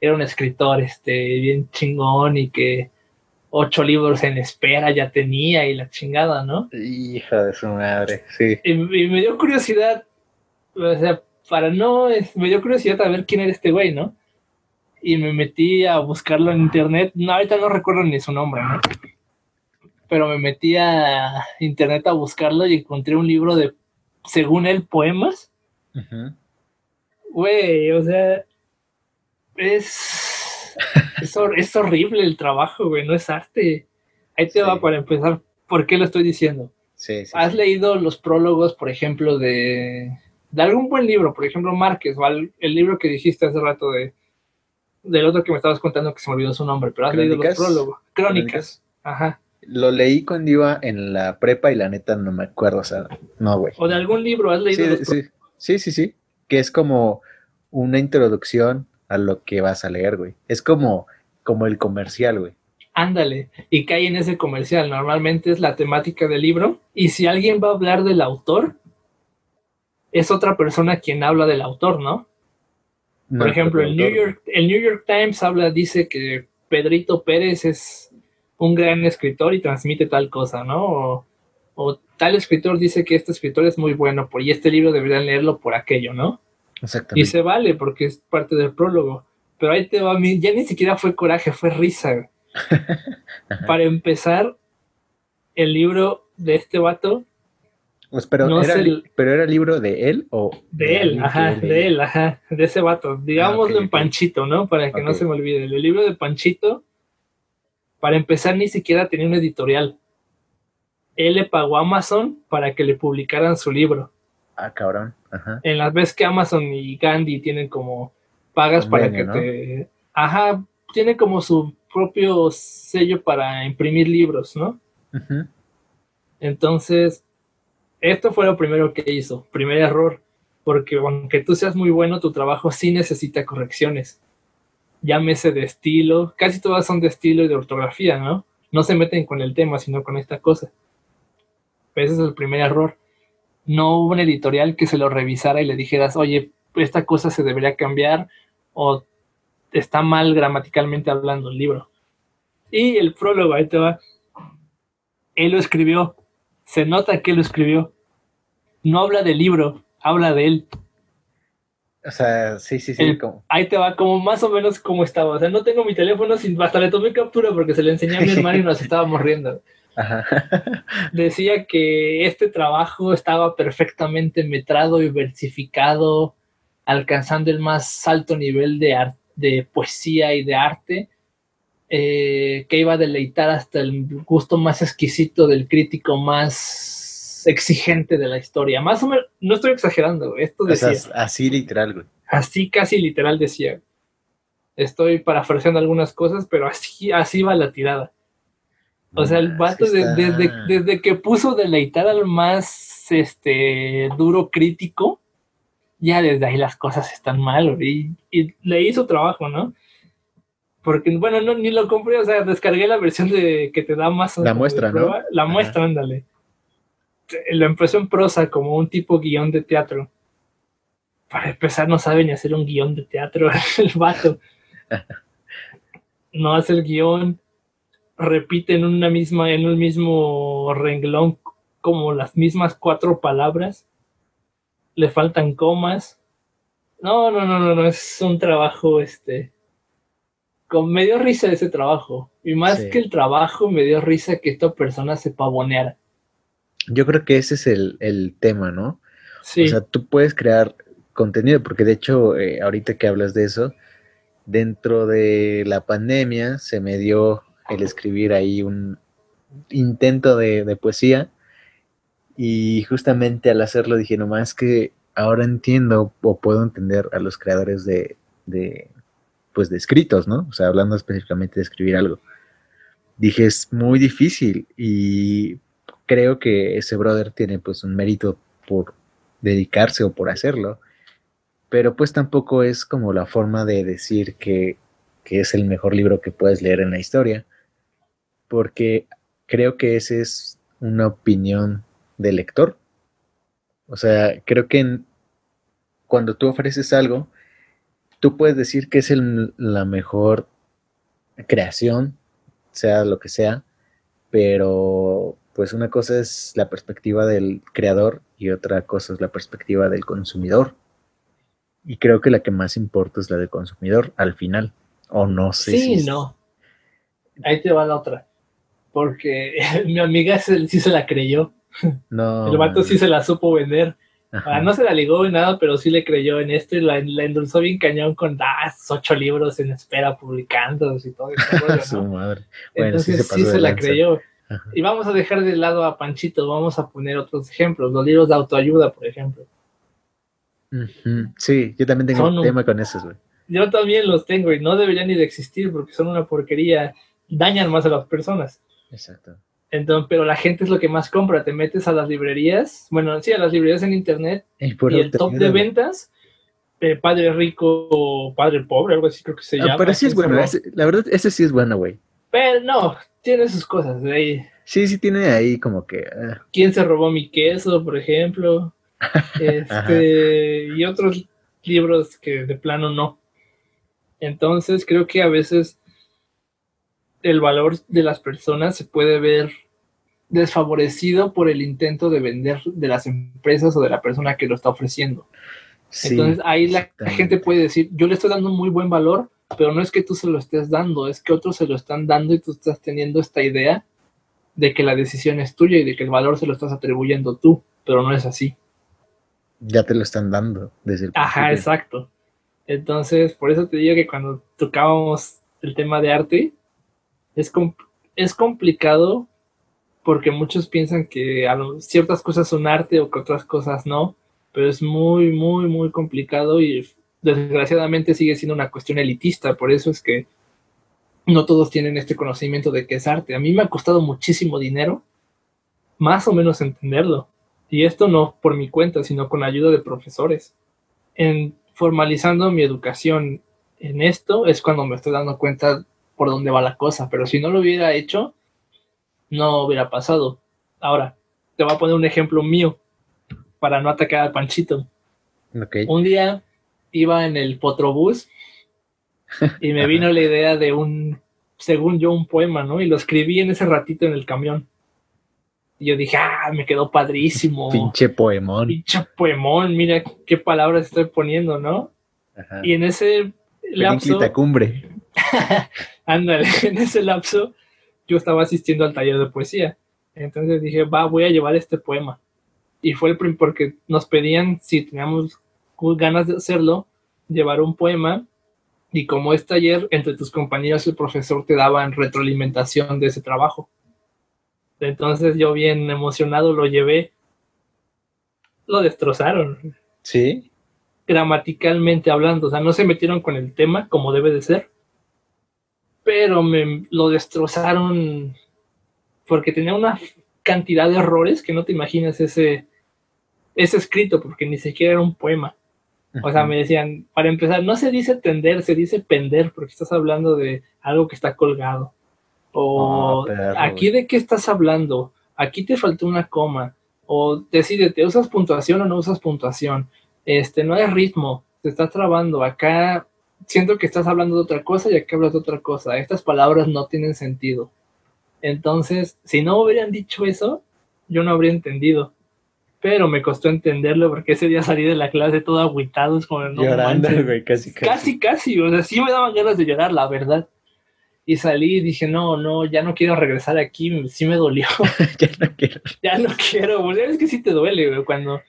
era un escritor, este, bien chingón y que ocho libros en espera ya tenía y la chingada, ¿no? Hija de su madre, sí. Y, y me dio curiosidad, o sea, para no, es- me dio curiosidad a ver quién era este güey, ¿no? Y me metí a buscarlo en internet, no, ahorita no recuerdo ni su nombre, ¿no? Pero me metí a internet a buscarlo y encontré un libro de, según él, poemas. Güey, o sea, es, *laughs* es, es horrible el trabajo, güey, no es arte. Ahí te Sí. va para empezar, ¿por qué lo estoy diciendo? Sí, sí. ¿Has leído los prólogos, por ejemplo, de, de algún buen libro? Por ejemplo, Márquez, o al- el libro que dijiste hace rato de del otro que me estabas contando que se me olvidó su nombre, pero has leído los prólogos. Crónicas. ¿Crónicas? Ajá. lo leí cuando iba en la prepa y la neta no me acuerdo, o sea, no, güey. O de algún libro, ¿has leído? Sí, los- sí, sí, sí, sí, que es como una introducción a lo que vas a leer, güey. Es como, como el comercial, güey. Ándale, y cae en ese comercial. Normalmente es la temática del libro. Y si alguien va a hablar del autor, es otra persona quien habla del autor, ¿no? No, Por ejemplo, el New York, el New York Times habla, dice que Pedrito Pérez es un gran escritor y transmite tal cosa, ¿no? O, o tal escritor dice que este escritor es muy bueno por, y este libro deberían leerlo por aquello, ¿no? Y se vale porque es parte del prólogo. Pero ahí te va a mí, ya ni siquiera fue coraje, fue risa. *laughs* Para empezar, el libro de este vato, Pues, pero, no era el- pero era libro de él o de él, ajá, de él, ajá, de ese vato. Digámoslo ok, en. Panchito, ¿no? Para que no se me olvide. El libro de Panchito, para empezar, ni siquiera tenía un editorial. Él le pagó a Amazon para que le publicaran su libro. Ah, cabrón. Ajá. En las veces que Amazon y Gandhi tienen como pagas para que ¿no? te. Ajá, tienen como su propio sello para imprimir libros, ¿no? Entonces, esto fue lo primero que hizo, primer error, porque aunque tú seas muy bueno, tu trabajo sí necesita correcciones. Llámese de estilo, casi todas son de estilo y de ortografía, ¿no? No se meten con el tema, sino con esta cosa. Ese es el primer error. No hubo un editorial que se lo revisara y le dijeras, oye, esta cosa se debería cambiar o está mal gramaticalmente hablando el libro. Y el prólogo, ahí te va. Él lo escribió. Se nota que él lo escribió. No habla del libro, habla de él. O sea, sí, sí, sí. El- como- Ahí te va, como más o menos como estaba. O sea, no tengo mi teléfono, sin, hasta le tomé captura porque se le enseñé a mi *laughs* hermano y nos estábamos riendo. Ajá. *laughs* Decía que este trabajo estaba perfectamente metrado y versificado, alcanzando el más alto nivel de, de poesía y de arte, eh, que iba a deleitar hasta el gusto más exquisito del crítico más exigente de la historia. Más o menos, no estoy exagerando, esto O sea, decía. así literal, güey. así casi literal decía. Estoy parafraseando algunas cosas, pero así, así va la tirada. O sea, el vato sí de- está- desde, desde que puso deleitar al más este duro crítico, ya desde ahí las cosas están mal, y, y le hizo trabajo, ¿no? Porque, bueno, no, ni lo compré, o sea, descargué la versión de que te da más La muestra, ¿no? La Ajá. muestra, ándale. Lo empezó en prosa como un tipo guion de teatro. Para empezar, no sabe ni hacer un guion de teatro *laughs* el vato. *laughs* No hace el guion, repite en una misma, en un mismo renglón como las mismas cuatro palabras. Le faltan comas. No, no, no, no, no, es un trabajo, este. Con, me dio risa ese trabajo. Y más Sí. que el trabajo, me dio risa que esta persona se pavoneara. Yo creo que ese es el, el tema, ¿no? Sí, O sea, tú puedes crear contenido, porque de hecho, eh, ahorita que hablas de eso, dentro de la pandemia se me dio el escribir ahí un intento de, de poesía y justamente al hacerlo dije, nomás que ahora entiendo o puedo entender a los creadores de, de, pues de escritos, ¿no? O sea, hablando específicamente de escribir algo. Dije, es muy difícil y creo que ese brother tiene pues un mérito por dedicarse o por hacerlo, pero pues tampoco es como la forma de decir que, que es el mejor libro que puedes leer en la historia, porque creo que esa es una opinión del lector. O sea, creo que en- cuando tú ofreces algo, tú puedes decir que es el- la mejor creación, sea lo que sea, pero pues una cosa es la perspectiva del creador y otra cosa es la perspectiva del consumidor. Y creo que la que más importa es la del consumidor al final. O no sé sí, si. no. Ahí te va la otra. Porque *laughs* mi amiga se- sí se la creyó. No. El vato sí se la supo vender. Ah, no se la ligó ni nada, pero sí le creyó en esto y la, la endulzó bien cañón con ah, ocho libros en espera publicando y todo ese rollo, *laughs* Su ¿no? madre. Bueno, sí Entonces se sí se, la creyó. Ajá. Y vamos a dejar de lado a Panchito, vamos a poner otros ejemplos, los libros de autoayuda, por ejemplo. Sí, yo también tengo Son un- tema con esos, güey. Yo también los tengo y no deberían ni de existir porque son una porquería, dañan más a las personas. Exacto. Entonces, pero la gente es lo que más compra. Te metes a las librerías, bueno, sí, a las librerías en internet Y, por y el top de ventas, eh, padre rico o padre pobre, algo así creo que se llama. Ah, pero sí es bueno, ese- la verdad, ese sí es bueno, güey. Pero no, tiene sus cosas. de ahí. Sí, sí tiene ahí como que... ah, ¿Quién se robó mi queso, por ejemplo? *laughs* Este, y otros libros que de plano no. Entonces creo que a veces el valor de las personas se puede ver desfavorecido por el intento de vender de las empresas o de la persona que lo está ofreciendo. sí, Entonces ahí la gente puede decir, yo le estoy dando un muy buen valor, pero no es que tú se lo estés dando, es que otros se lo están dando y tú estás teniendo esta idea de que la decisión es tuya y de que el valor se lo estás atribuyendo tú, pero no es así. Ya te lo están dando desde el Ajá, principio. exacto. Entonces, por eso te digo que cuando tocábamos el tema de arte, es, com- es complicado porque muchos piensan que ciertas cosas son arte o que otras cosas no, pero es muy, muy, muy complicado y desgraciadamente sigue siendo una cuestión elitista, por eso es que no todos tienen este conocimiento de qué es arte. A mí me ha costado muchísimo dinero, más o menos entenderlo. Y esto no por mi cuenta, sino con ayuda de profesores. En formalizando mi educación en esto es cuando me estoy dando cuenta por dónde va la cosa, pero si no lo hubiera hecho, no hubiera pasado. Ahora, te voy a poner un ejemplo mío para no atacar al Panchito. Ok. Un día iba en el Potrobús y me *laughs* vino la idea de un, según yo, un poema, ¿no? Y lo escribí en ese ratito en el camión. Y yo dije, ah, me quedó padrísimo. Pinche poemón. Pinche poemón, mira qué palabras estoy poniendo, ¿no? Ajá. Y en ese lapso, cumbre. *laughs* ándale, en ese lapso, yo estaba asistiendo al taller de poesía. Entonces dije, va, voy a llevar este poema. Y fue el prim porque nos pedían, si teníamos ganas de hacerlo, llevar un poema. Y como es taller, entre tus compañeros el profesor te daban retroalimentación de ese trabajo. Entonces yo bien emocionado lo llevé. Lo destrozaron Sí. gramaticalmente hablando, o sea, no se metieron con el tema como debe de ser, pero me lo destrozaron porque tenía una cantidad de errores que no te imaginas ese, ese escrito, porque ni siquiera era un poema. O sea, me decían, para empezar, no se dice tender, se dice pender, porque estás hablando de algo que está colgado. O Ah, aquí de qué estás hablando, aquí te faltó una coma. O decídete, ¿usas puntuación o no usas puntuación? Este, no hay ritmo, te estás trabando. Acá siento que estás hablando de otra cosa y acá hablas de otra cosa. Estas palabras no tienen sentido. Entonces, si no hubieran dicho eso, yo no habría entendido. Pero me costó entenderlo porque ese día salí de la clase todo agüitado, es como no Llorando, güey, casi, casi. Casi, casi, o sea, sí me daban ganas de llorar, la verdad. Y salí y dije, no, no, ya no quiero regresar aquí, sí me dolió, *laughs* ya no quiero. ya no quiero, güey. es que sí te duele, güey, cuando,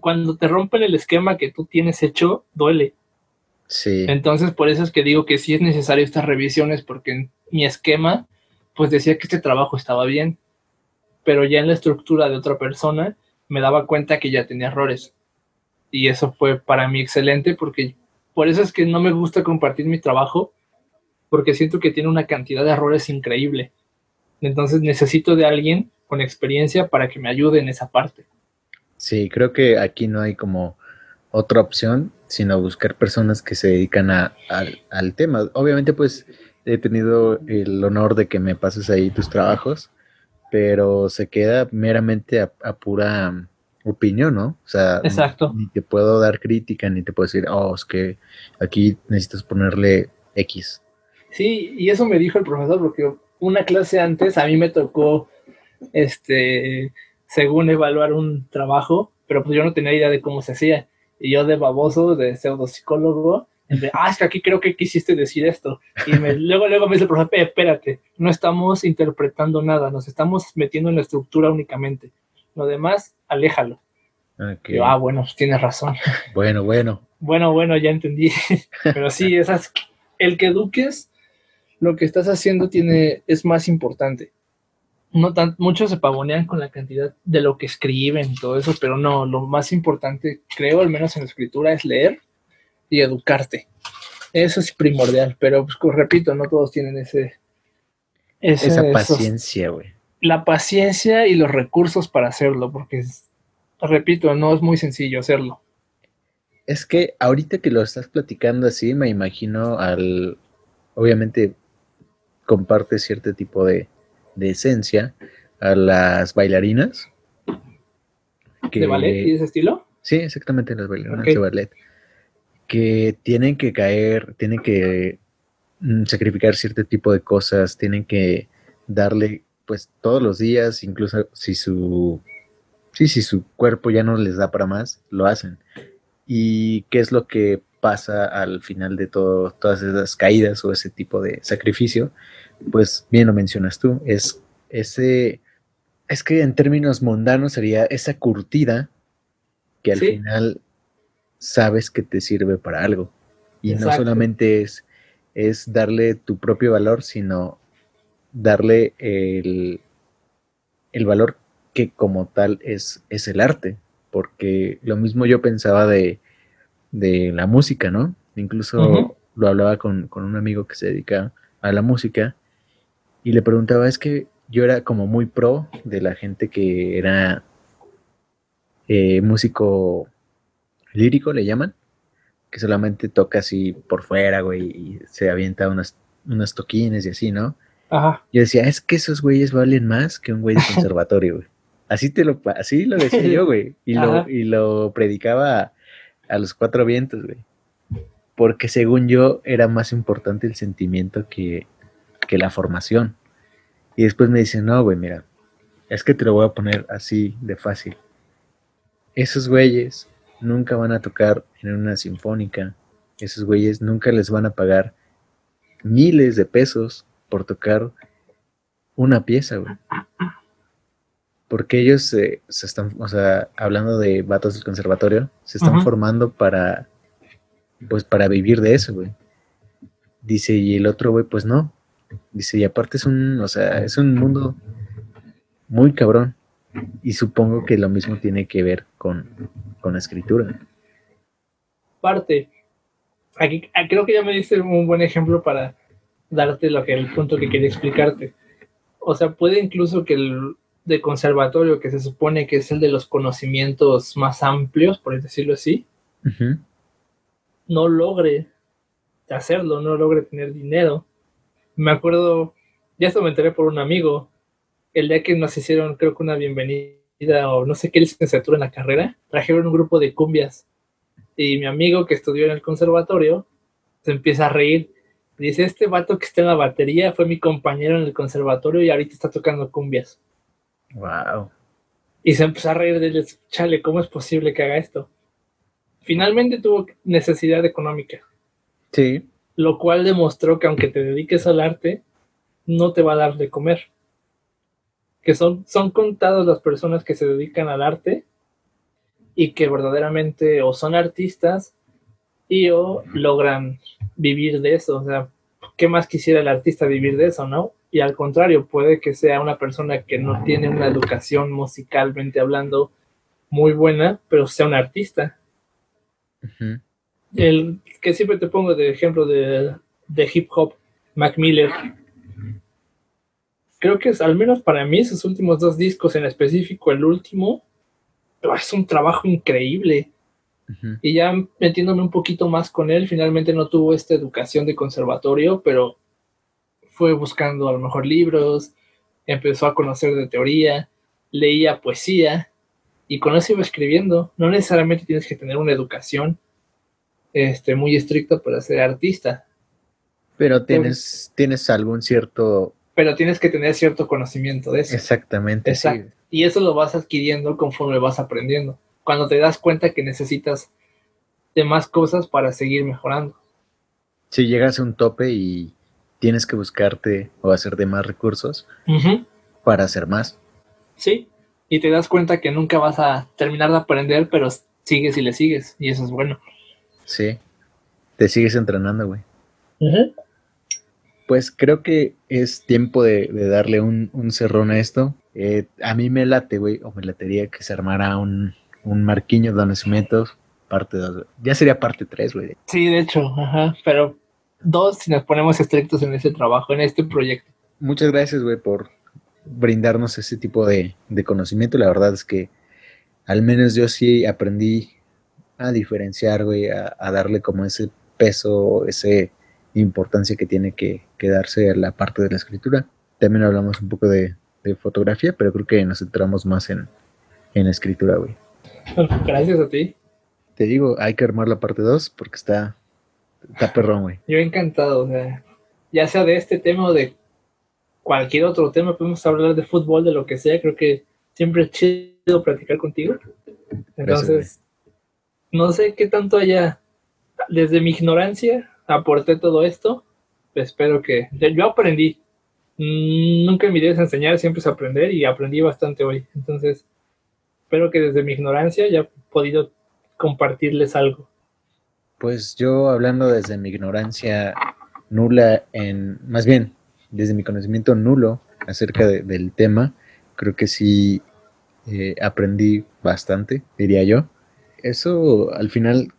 cuando te rompen el esquema que tú tienes hecho, duele. Sí. Entonces, por eso es que digo que sí es necesario estas revisiones, porque en mi esquema, pues decía que este trabajo estaba bien, pero ya en la estructura de otra persona me daba cuenta que ya tenía errores. Y eso fue para mí excelente, porque por eso es que no me gusta compartir mi trabajo, porque siento que tiene una cantidad de errores increíble. Entonces necesito de alguien con experiencia para que me ayude en esa parte. Sí, creo que aquí no hay como otra opción, sino buscar personas que se dedican a, al- al tema. Obviamente, pues he tenido el honor de que me pases ahí tus trabajos, pero se queda meramente a, a pura opinión, ¿no? O sea, Exacto. ni te puedo dar crítica, ni te puedo decir, oh, es que aquí necesitas ponerle X. Sí, y eso me dijo el profesor, porque una clase antes a mí me tocó, este, según evaluar un trabajo, pero pues yo no tenía idea de cómo se hacía. Y yo de baboso, de pseudopsicólogo, de, ah, es que aquí creo que quisiste decir esto. Y me- *laughs* luego, luego me dice el profesor, "Eh, espérate, no estamos interpretando nada, nos estamos metiendo en la estructura únicamente. Lo demás, aléjalo. Yo, ah, bueno, pues tienes razón. *laughs* Bueno, bueno. Bueno, bueno, ya entendí. *laughs* Pero sí, esas, el que eduques, lo que estás haciendo tiene, es más importante. No tan, muchos se pavonean con la cantidad de lo que escriben y todo eso, pero no, lo más importante, creo, al menos en la escritura, es leer y educarte. Eso es primordial, pero pues, repito, no todos tienen ese, ese- Esa paciencia, güey. la paciencia y los recursos para hacerlo, porque, es- repito, no es muy sencillo hacerlo. Es que ahorita que lo estás platicando así, me imagino al. Obviamente, comparte cierto tipo de, de esencia a las bailarinas. ¿De ballet y ese estilo? Sí, exactamente, las bailarinas de ballet. Que tienen que caer, tienen que mm, sacrificar cierto tipo de cosas, tienen que darle, pues, todos los días, incluso si su, sí, si su cuerpo ya no les da para más, lo hacen. ¿Y qué es lo que pasa al final de todo, todas esas caídas o ese tipo de sacrificio? Pues bien lo mencionas tú, es ese, es que en términos mundanos sería esa curtida que al Sí. final sabes que te sirve para algo. Y no solamente es, es darle tu propio valor, sino darle el, el valor que como tal es, es el arte. Porque lo mismo yo pensaba de, de la música, ¿no? Incluso lo hablaba con, con un amigo que se dedica a la música y le preguntaba, es que yo era como muy pro de la gente que era eh, músico lírico, le llaman, que solamente toca así por fuera, güey, y se avienta unas, unos toquines y así, ¿no? Ajá. Yo decía, es que esos güeyes valen más que un güey de *laughs* conservatorio, güey. Así te lo, así lo decía yo, güey. Y lo, y lo predicaba a, a los cuatro vientos, güey. Porque según yo era más importante el sentimiento que, que la formación. Y después me dicen, no, güey, mira, es que te lo voy a poner así de fácil. Esos güeyes nunca van a tocar en una sinfónica. Esos güeyes nunca les van a pagar miles de pesos por tocar una pieza, güey. Porque ellos se, se están, o sea, hablando de vatos del conservatorio, se están formando para, pues, para vivir de eso, güey. Dice, y el otro, güey, pues no. Dice, y aparte es un, o sea, es un mundo muy cabrón. Y supongo que lo mismo tiene que ver con, con la escritura. Parte. Aquí, ah, creo que ya me diste un buen ejemplo para darte lo que el punto que quería explicarte. O sea, puede incluso que el de conservatorio, que se supone que es el de los conocimientos más amplios, por decirlo así, no logre hacerlo, no logre tener dinero. Me acuerdo, ya esto me enteré por un amigo, el día que nos hicieron, creo que una bienvenida o no sé qué licenciatura en la carrera, trajeron un grupo de cumbias. Y mi amigo que estudió en el conservatorio se empieza a reír. Dice, este vato que está en la batería fue mi compañero en el conservatorio y ahorita está tocando cumbias. Wow. Y se empezó a reír de él, chale, ¿cómo es posible que haga esto? Finalmente tuvo necesidad económica. Sí. Lo cual demostró que aunque te dediques al arte, no te va a dar de comer. Que son, son contadas las personas que se dedican al arte y que verdaderamente o son artistas y o logran vivir de eso. O sea, ¿qué más quisiera el artista vivir de eso, no? Y al contrario, puede que sea una persona que no tiene una educación musicalmente hablando muy buena, pero sea un artista. El que siempre te pongo de ejemplo de, de hip hop, Mac Miller. Creo que es, al menos para mí, sus últimos dos discos, en específico el último, oh, es un trabajo increíble. Y ya metiéndome un poquito más con él, finalmente no tuvo esta educación de conservatorio, pero fue buscando a lo mejor libros, empezó a conocer de teoría, leía poesía y con eso iba escribiendo. No necesariamente tienes que tener una educación este, muy estricta para ser artista, Pero tienes, tienes algún cierto. pero tienes que tener cierto conocimiento de eso. Exactamente. Exacto. Sí. Y eso lo vas adquiriendo conforme vas aprendiendo. Cuando te das cuenta que necesitas de más cosas para seguir mejorando. Si llegas a un tope y tienes que buscarte o hacer de más recursos para hacer más. Sí. Y te das cuenta que nunca vas a terminar de aprender, pero sigues y le sigues. Y eso es bueno. Sí. Te sigues entrenando, güey. Ujú. Pues creo que es tiempo de, de darle un, un cerrón a esto. Eh, a mí me late, güey, o me latería que se armara un, un Marquinhos de Nacimientos, parte 2. Ya sería parte 3, güey. Sí, de hecho, ajá. Pero dos, si nos ponemos estrictos en ese trabajo, en este proyecto. Muchas gracias, güey, por brindarnos ese tipo de, de conocimiento. La verdad es que al menos yo sí aprendí a diferenciar, güey, a, a darle como ese peso, ese importancia que tiene que, que, darse a la parte de la escritura. También hablamos un poco de, de fotografía, pero creo que nos centramos más en, en escritura, güey. *laughs* Gracias a ti. Te digo, hay que armar la parte 2 porque está, está perrón, güey. Yo encantado, o sea, ya sea de este tema o de cualquier otro tema, podemos hablar de fútbol, de lo que sea, creo que siempre es chido platicar contigo. Entonces, Gracias, no sé qué tanto haya, desde mi ignorancia, aporté todo esto, espero que, yo aprendí, nunca mi idea es enseñar, siempre es aprender y aprendí bastante hoy, entonces, espero que desde mi ignorancia haya podido compartirles algo. Pues yo hablando desde mi ignorancia nula en, más bien, desde mi conocimiento nulo acerca de, del tema, creo que sí eh, aprendí bastante, diría yo. Eso al final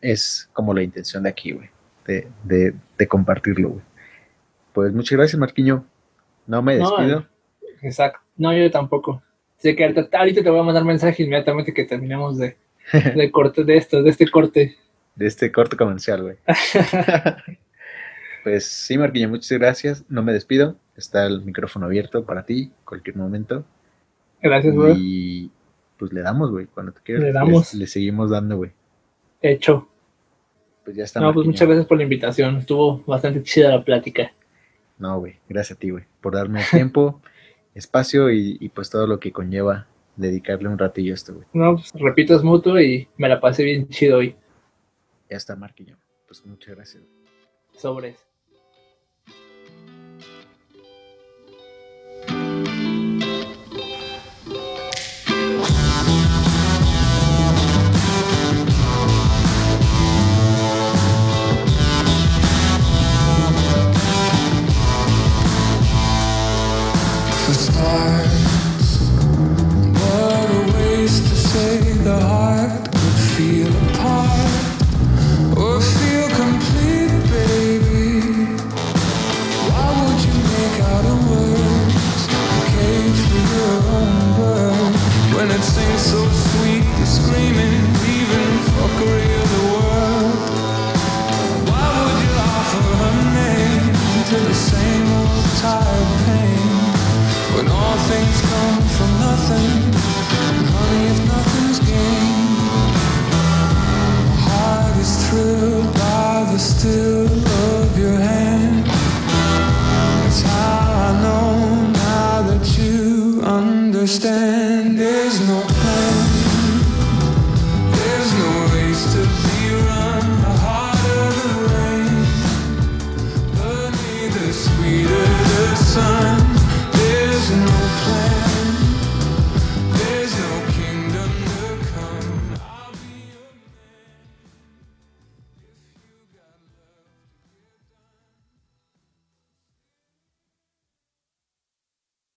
es como la intención de aquí, güey, de, de, de, compartirlo, güey. Pues muchas gracias, Marquiño. No me despido. No, exacto. No, yo tampoco. Sé que ahorita, ahorita te voy a mandar mensaje inmediatamente que terminemos de, *laughs* de corte de esto, de este corte. De este corte comercial, güey. *laughs* Pues sí, Marquillo, muchas gracias. No me despido. Está el micrófono abierto para ti, cualquier momento. Gracias, güey. Y pues le damos, güey, cuando te quieras. Le damos. Le, le seguimos dando, güey. Hecho. Pues ya está. No, pues muchas gracias por la invitación. Estuvo bastante chida la plática. No, güey. Gracias a ti, güey, por darme tiempo, *laughs* espacio y, y, pues todo lo que conlleva dedicarle un ratillo a esto, güey. No, pues repito, es mutuo y me la pasé bien chido hoy. Ya está, Marquillo. Pues muchas gracias. Sobres. understand.